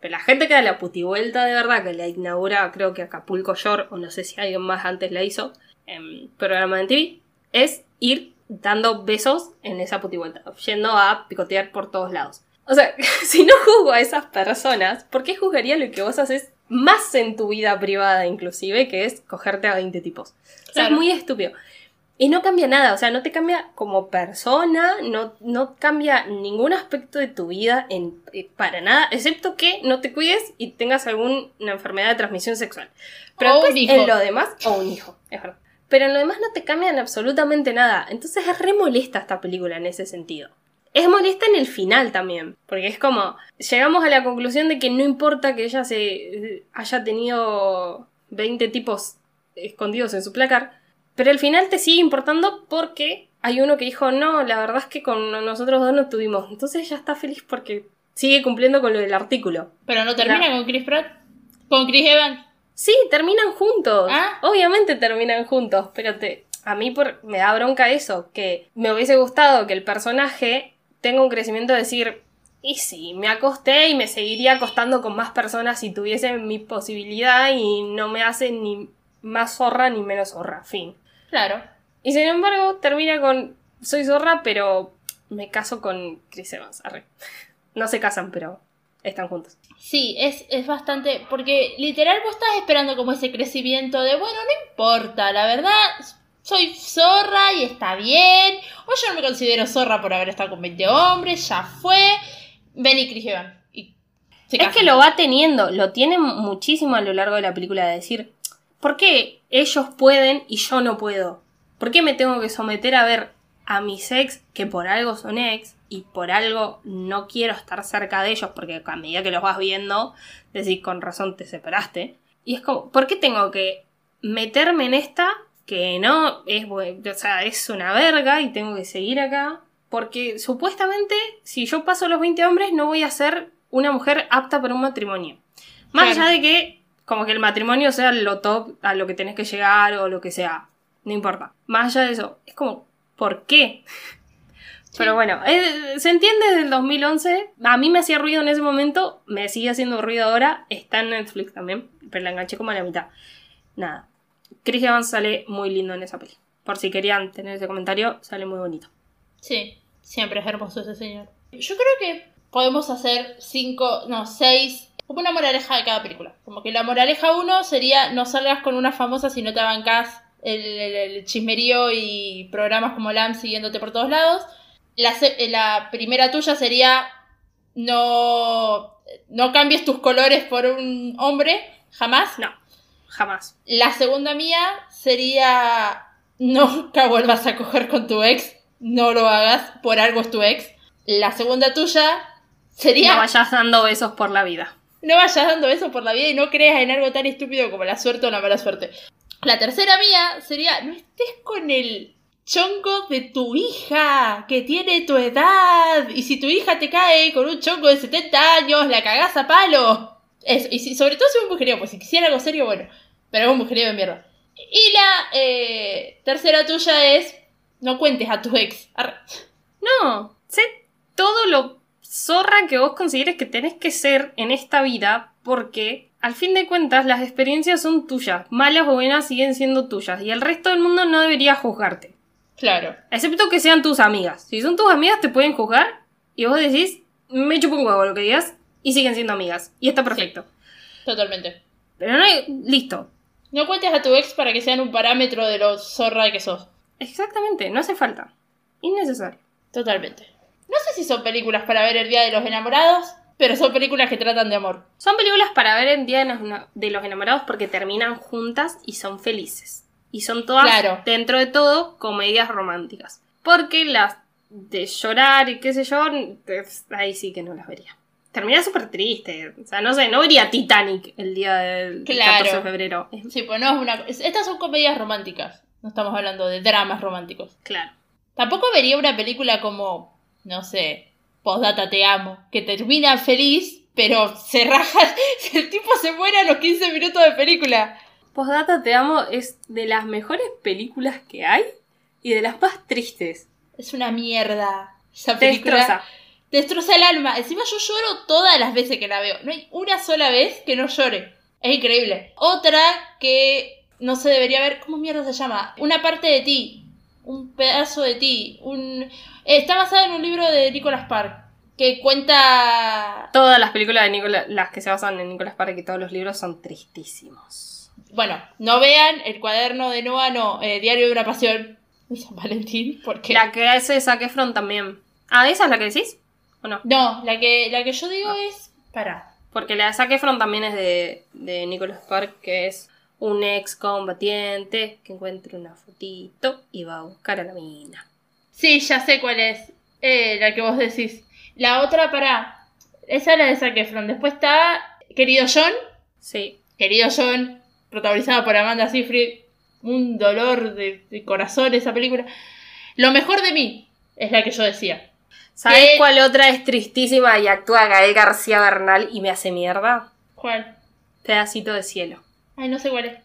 Pero la gente que da la putivuelta de verdad, que la inaugura creo que Acapulco Shore, o no sé si alguien más antes la hizo, en programa de TV, es ir dando besos en esa putivuelta, yendo a picotear por todos lados. O sea, si no juzgo a esas personas, ¿por qué juzgaría lo que vos haces más en tu vida privada inclusive, que es cogerte a 20 tipos? O sea, Claro. es muy estúpido. Y no cambia nada, o sea, no te cambia como persona, no, no cambia ningún aspecto de tu vida en, eh, para nada, excepto que no te cuides y tengas alguna enfermedad de transmisión sexual. Pero O un hijo. en lo demás, o un hijo, es verdad. Pero en lo demás no te cambian absolutamente nada. Entonces es re molesta esta película en ese sentido. Es molesta en el final también, porque es como, llegamos a la conclusión de que no importa que ella se eh, haya tenido 20 tipos escondidos en su placar, pero al final te sigue importando porque hay uno que dijo, no, la verdad es que con nosotros dos no tuvimos. Entonces ella está feliz porque sigue cumpliendo con lo del artículo. Pero no termina con Chris Pratt. Con Chris Evans. Sí, terminan juntos. Ah. Obviamente terminan juntos, pero te, a mí por, me da bronca eso, que me hubiese gustado que el personaje tenga un crecimiento de decir, y sí, me acosté y me seguiría acostando con más personas si tuviese mi posibilidad y no me hace ni más zorra ni menos zorra, fin. Claro. Y sin embargo, termina con, soy zorra, pero me caso con Chris Evans. arre. No se casan, pero están juntos. Sí, es, es bastante. Porque literal vos estás esperando como ese crecimiento de, bueno, no importa, la verdad, soy zorra y está bien. O yo no me considero zorra por haber estado con 20 hombres, ya fue. Ven y se Es que lo va teniendo, lo tiene muchísimo a lo largo de la película de decir, ¿por qué ellos pueden y yo no puedo? ¿Por qué me tengo que someter a ver a mis ex que por algo son ex y por algo no quiero estar cerca de ellos porque a medida que los vas viendo decís con razón te separaste? Y es como, ¿por qué tengo que meterme en esta que no es, o sea, es una verga y tengo que seguir acá? Porque supuestamente si yo paso los 20 hombres no voy a ser una mujer apta para un matrimonio. Más Claro. allá de que como que el matrimonio sea lo top a lo que tenés que llegar o lo que sea. No importa. Más allá de eso, es como, ¿por qué? Pero bueno, eh, se entiende desde el 2011. A mí me hacía ruido en ese momento, me sigue haciendo ruido ahora. Está en Netflix también, pero la enganché como a la mitad. Nada. Chris Evans sale muy lindo en esa peli. Por si querían tener ese comentario, sale muy bonito. Sí, siempre es hermoso ese señor. Yo creo que podemos hacer cinco, no, seis, como una moraleja de cada película. Como que la moraleja uno sería no salgas con una famosa si no te bancas el, el- el chismerío y programas como LAM siguiéndote por todos lados. La, eh, la primera tuya sería no, no cambies tus colores por un hombre, jamás. No, jamás. La segunda mía sería nunca vuelvas a coger con tu ex, no lo hagas, por algo es tu ex. La segunda tuya sería No vayas dando besos por la vida. no vayas dando eso por la vida y no creas en algo tan estúpido como la suerte o la mala suerte. La tercera mía sería no estés con el chongo de tu hija que tiene tu edad y si tu hija te cae con un chongo de 70 años la cagás a palo. Eso, y si, sobre todo si es un mujerío, pues si quisiera algo serio, bueno. Pero es un mujerío de mierda. Y la eh, tercera tuya es. No cuentes a tu ex. No, sé todo lo zorra que vos consideres que tenés que ser en esta vida porque al fin de cuentas las experiencias son tuyas, malas o buenas siguen siendo tuyas y el resto del mundo no debería juzgarte. Claro. Excepto que sean tus amigas. Si son tus amigas te pueden juzgar y vos decís, me chupo un huevo lo que digas y siguen siendo amigas. Y está perfecto. Totalmente. Pero no hay... Listo. No cuentes a tu ex para que sean un parámetro de lo zorra que sos. Exactamente, no hace falta. Innecesario. Totalmente. No sé si son películas para ver el Día de los Enamorados, pero son películas que tratan de amor. Son películas para ver el Día de los, de los Enamorados porque terminan juntas y son felices. Y son todas, Claro. dentro de todo, comedias románticas. Porque las de llorar y qué sé yo, pues, ahí sí que no las vería. Termina súper triste. O sea, no sé, no vería Titanic el día del Claro. 14 de febrero. Sí, pues no es una. es- Estas son comedias románticas. No estamos hablando de dramas románticos. Claro. Tampoco vería una película como, no sé, Postdata Te Amo, que termina feliz, pero se raja. El tipo se muere a los 15 minutos de película. Postdata Te Amo es de las mejores películas que hay y de las más tristes. Es una mierda. Esa Te película. destroza. Te destroza el alma. Encima yo lloro todas las veces que la veo. No hay una sola vez que no llore. Es increíble. Otra que no se debería ver. ¿Cómo mierda se llama? Una parte de ti. Un pedazo de ti. Un... eh, Está basada en un libro de Nicholas Park. Que cuenta. Todas las películas de Nicolas, las que se basan en Nicolas Park y todos los libros son tristísimos. Bueno, no vean el cuaderno de Noah, no. eh, Diario de una pasión. De San Valentín. Porque. La que hace Zac Efron también. Ah, ¿esa es la que decís? ¿O no? No, la que, la que yo digo Ah. es. Para. Porque la de Zac Efron también es de, de Nicolas Park, que es un ex combatiente que encuentra una fotito y va a buscar a la mina. Sí, ya sé cuál es. Eh, la que vos decís. La otra, para. Esa es la de Zac Efron. Después está Querido John. Sí. Querido John, protagonizada por Amanda Seyfried. Un dolor de, de corazón esa película. Lo mejor de mí es la que yo decía. ¿Sabes cuál otra es tristísima y actúa Gael García Bernal y me hace mierda? ¿Cuál? Pedacito de cielo. Ay, no sé cuál es.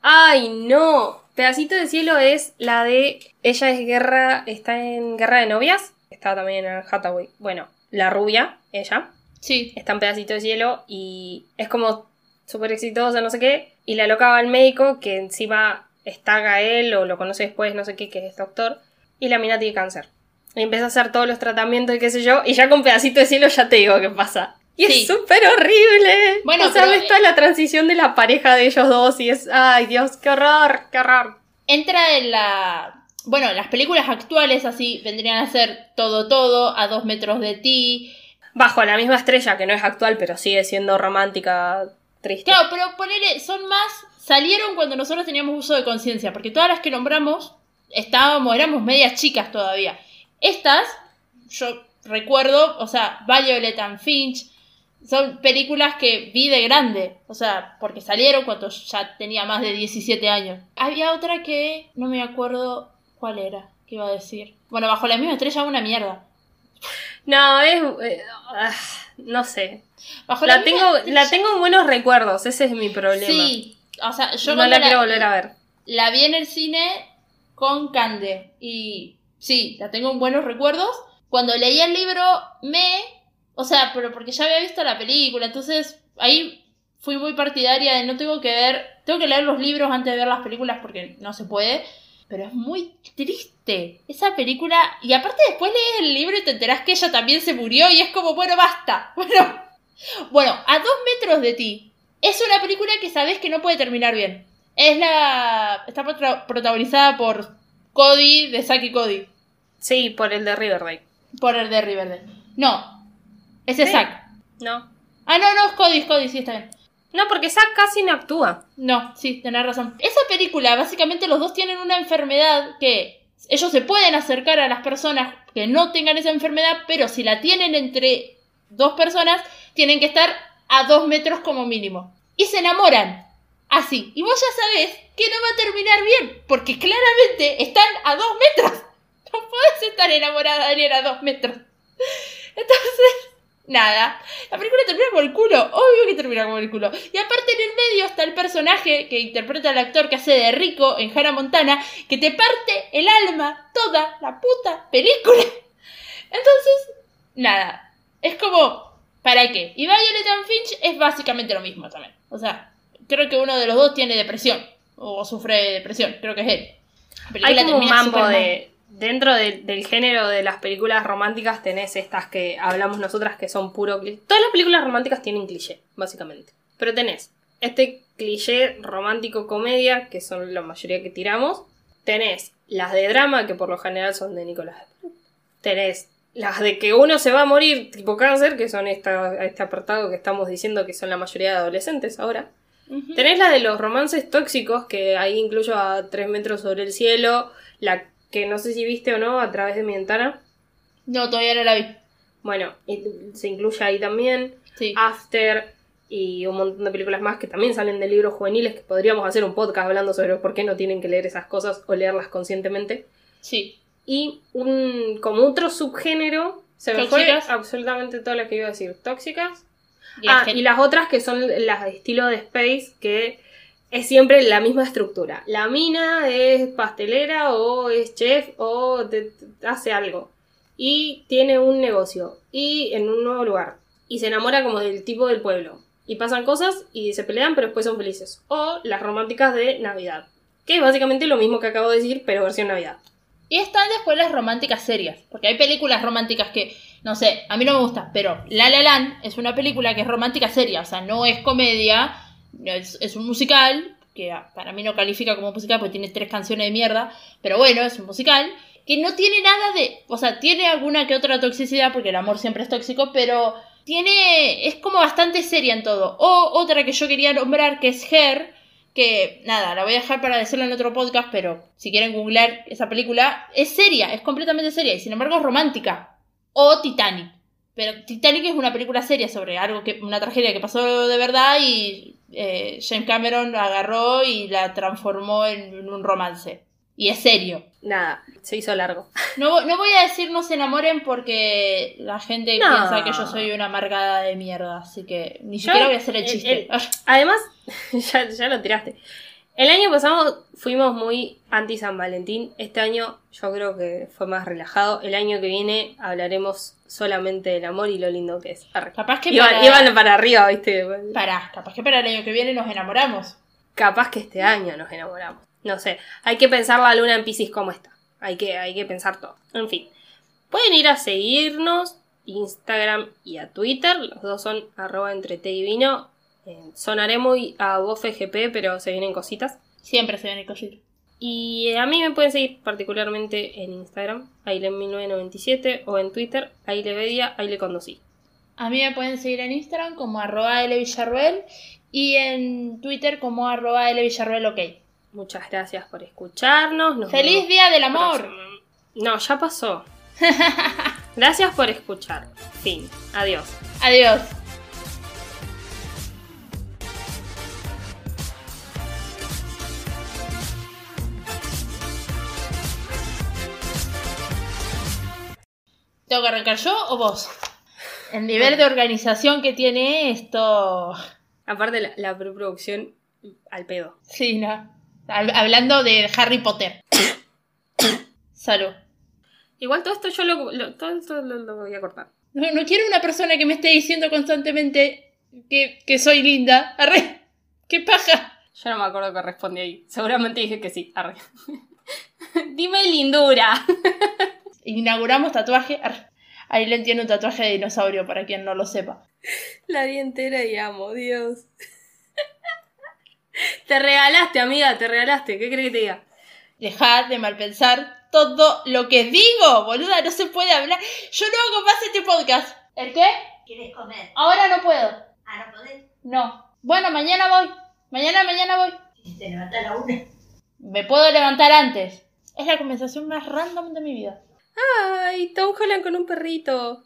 ¡Ay, no! Pedacito de cielo es la de. Ella es guerra. Está en Guerra de Novias. Está también en Hathaway. Bueno, la rubia, ella. Sí. está en pedacito de cielo y es como súper exitosa, no sé qué. Y la loca va al médico, que encima está Gael o lo conoce después, no sé qué, que es doctor. Y la mina tiene cáncer. Y empieza a hacer todos los tratamientos y qué sé yo. Y ya con pedacito de cielo ya te digo qué pasa. Y Sí. es súper horrible. Bueno, o sea, pero- ves toda la transición de la pareja de ellos dos y es, ay Dios, qué horror, qué horror. Entra en la. Bueno, las películas actuales así vendrían a ser Todo Todo, A dos metros de ti. Bajo la misma estrella, que no es actual, pero sigue siendo romántica, Claro, pero ponele, son más. Salieron cuando nosotros teníamos uso de conciencia, porque todas las que nombramos estábamos, éramos medias chicas todavía. Estas, yo recuerdo, o sea, Violet and Finch, son películas que vi de grande, o sea, porque salieron cuando ya tenía más de 17 años. Había otra que no me acuerdo cuál era, que iba a decir. Bueno, bajo la misma estrella, una mierda. No, es. eh, ah, no sé. Bajo La tengo, la tengo en buenos recuerdos, ese es mi problema. Sí, o sea, yo no cuando la quiero volver a ver. La vi en el cine con Cande y sí, la tengo en buenos recuerdos. Cuando leí el libro me, o sea, pero porque ya había visto la película, entonces ahí fui muy partidaria de no tengo que ver, tengo que leer los libros antes de ver las películas porque no se puede. Pero es muy triste esa película. Y aparte después lees el libro y te enterás que ella también se murió y es como, bueno, basta. Bueno, bueno, a dos metros de ti. Es una película que sabes que no puede terminar bien. Es la. Está prota- protagonizada por Cody de Saki Cody. Sí, por el de Riverdale. Por el de Riverdale. No. Ese es Sí. Zack. No. Ah, no, no, es Cody, es Cody, sí, está bien. No, porque Zack casi no actúa. No, sí, tenés razón. Esa película, básicamente los dos tienen una enfermedad que ellos se pueden acercar a las personas que no tengan esa enfermedad, pero si la tienen entre dos personas, tienen que estar a dos metros como mínimo. Y se enamoran. Así. Y vos ya sabés que no va a terminar bien, porque claramente están a dos metros. No podés estar enamorada de alguien a dos metros. Entonces, Nada. La película termina con el culo. Obvio que termina con el culo. Y aparte en el medio está el personaje que interpreta al actor que hace de Rico en Hannah Montana, que te parte el alma toda la puta película. Entonces, nada. Es como, ¿para qué? Y Violet and Finch es básicamente lo mismo también. O sea, creo que uno de los dos tiene depresión. O sufre de depresión. Creo que es él. La Hay como un mambo de. Dentro de- del género de las películas románticas tenés estas que hablamos nosotras que son puro cliché. Todas las películas románticas tienen cliché, básicamente. Pero tenés este cliché romántico comedia, que son la mayoría que tiramos. Tenés las de drama, que por lo general son de Nicolás. Tenés las de que uno se va a morir, tipo cáncer, que son esta, este apartado que estamos diciendo que son la mayoría de adolescentes ahora. Tenés la de los romances tóxicos, que ahí incluyo a Tres metros sobre el cielo, la que no sé si viste o no, a través de mi ventana. No, todavía no la vi. Bueno, se incluye ahí también. Sí. After y un montón de películas más que también salen de libros juveniles, que podríamos hacer un podcast hablando sobre por qué no tienen que leer esas cosas o leerlas conscientemente. Sí. Y un como otro subgénero, se me fue absolutamente todo lo que iba a decir. Tóxicas, Y ah, y las otras que son las de estilo de Space, que es siempre la misma estructura. La mina es pastelera o es chef o hace algo. Y tiene un negocio. Y en un nuevo lugar. Y se enamora como del tipo del pueblo. Y pasan cosas y se pelean, pero después son felices. O las románticas de Navidad. Que es básicamente lo mismo que acabo de decir, pero versión Navidad. Y están después las románticas serias. Porque hay películas románticas que, no sé, a mí no me gusta, pero La La Land es una película que es romántica seria. O sea, no es comedia, es, un musical, que para mí no califica como musical porque tiene tres canciones de mierda. Pero bueno, es un musical. Que no tiene nada de. O sea, tiene alguna que otra toxicidad, porque el amor siempre es tóxico, pero tiene. Es como bastante seria en todo. O otra que yo quería nombrar, que es Her, que nada, la voy a dejar para decirlo en otro podcast, pero si quieren googlear esa película, es seria, es completamente seria y sin embargo es romántica. O Titanic. Pero Titanic es una película seria sobre algo que, una tragedia que pasó de verdad y eh, James Cameron la agarró y la transformó en, en un romance. Y es serio. Nada, se hizo largo. No, no voy a decir no se enamoren porque la gente No. piensa que yo soy una amargada de mierda, así que ni siquiera voy a hacer el el- chiste. el- Además, ya, ya lo tiraste. El año pasado fuimos muy anti San Valentín. Este año yo creo que fue más relajado. El año que viene hablaremos solamente del amor y lo lindo que es. Arre. Capaz que Iban, para- iban para arriba, ¿viste? Pará, capaz que para el año que viene nos enamoramos. Capaz que este año nos enamoramos. No sé. Hay que pensar la luna en Pisces cómo está. Hay que, hay que pensar todo. En fin. Pueden ir a seguirnos. Instagram y a Twitter. Los dos son arroba entre té y vino. Eh, sonaré muy a voz FGP, pero se vienen cositas. Siempre se ven el cosito. Y a mí me pueden seguir particularmente en Instagram, Aile1997, o en Twitter, Ailevedia, Aile Condosí. A mí me pueden seguir en Instagram como arroba Villarruel y en Twitter como arroba Villarruel ok. Muchas gracias por escucharnos. nos ¡Feliz Día del Amor! No, ya pasó. Gracias por escuchar. Fin. Adiós. Adiós. ¿Tengo que arrancar yo o vos? El nivel de organización que tiene esto. Aparte, la, la preproducción al pedo. Sí, no. Hab- Hablando de Harry Potter. Salud. Igual todo esto yo lo, lo- todo esto lo, lo voy a cortar. No, no quiero una persona que me esté diciendo constantemente que, que soy linda. Arre. ¡Qué paja! Yo no me acuerdo que respondí ahí. Seguramente dije que sí. Arre. Dime lindura. Inauguramos tatuaje. Le entiendo un tatuaje de dinosaurio para quien no lo sepa. La vi entera y amo, Dios. Te regalaste, amiga, te regalaste. ¿Qué crees que te diga? Dejad de malpensar todo lo que digo, boluda. No se puede hablar. Yo no hago más este podcast. ¿El qué? ¿Quieres comer? Ahora no puedo. Ah, no podés. No. Bueno, mañana voy. Mañana, mañana voy. Si te levantas a la una. Me puedo levantar antes. Es la conversación más random de mi vida. Ay, Tom Holland con un perrito.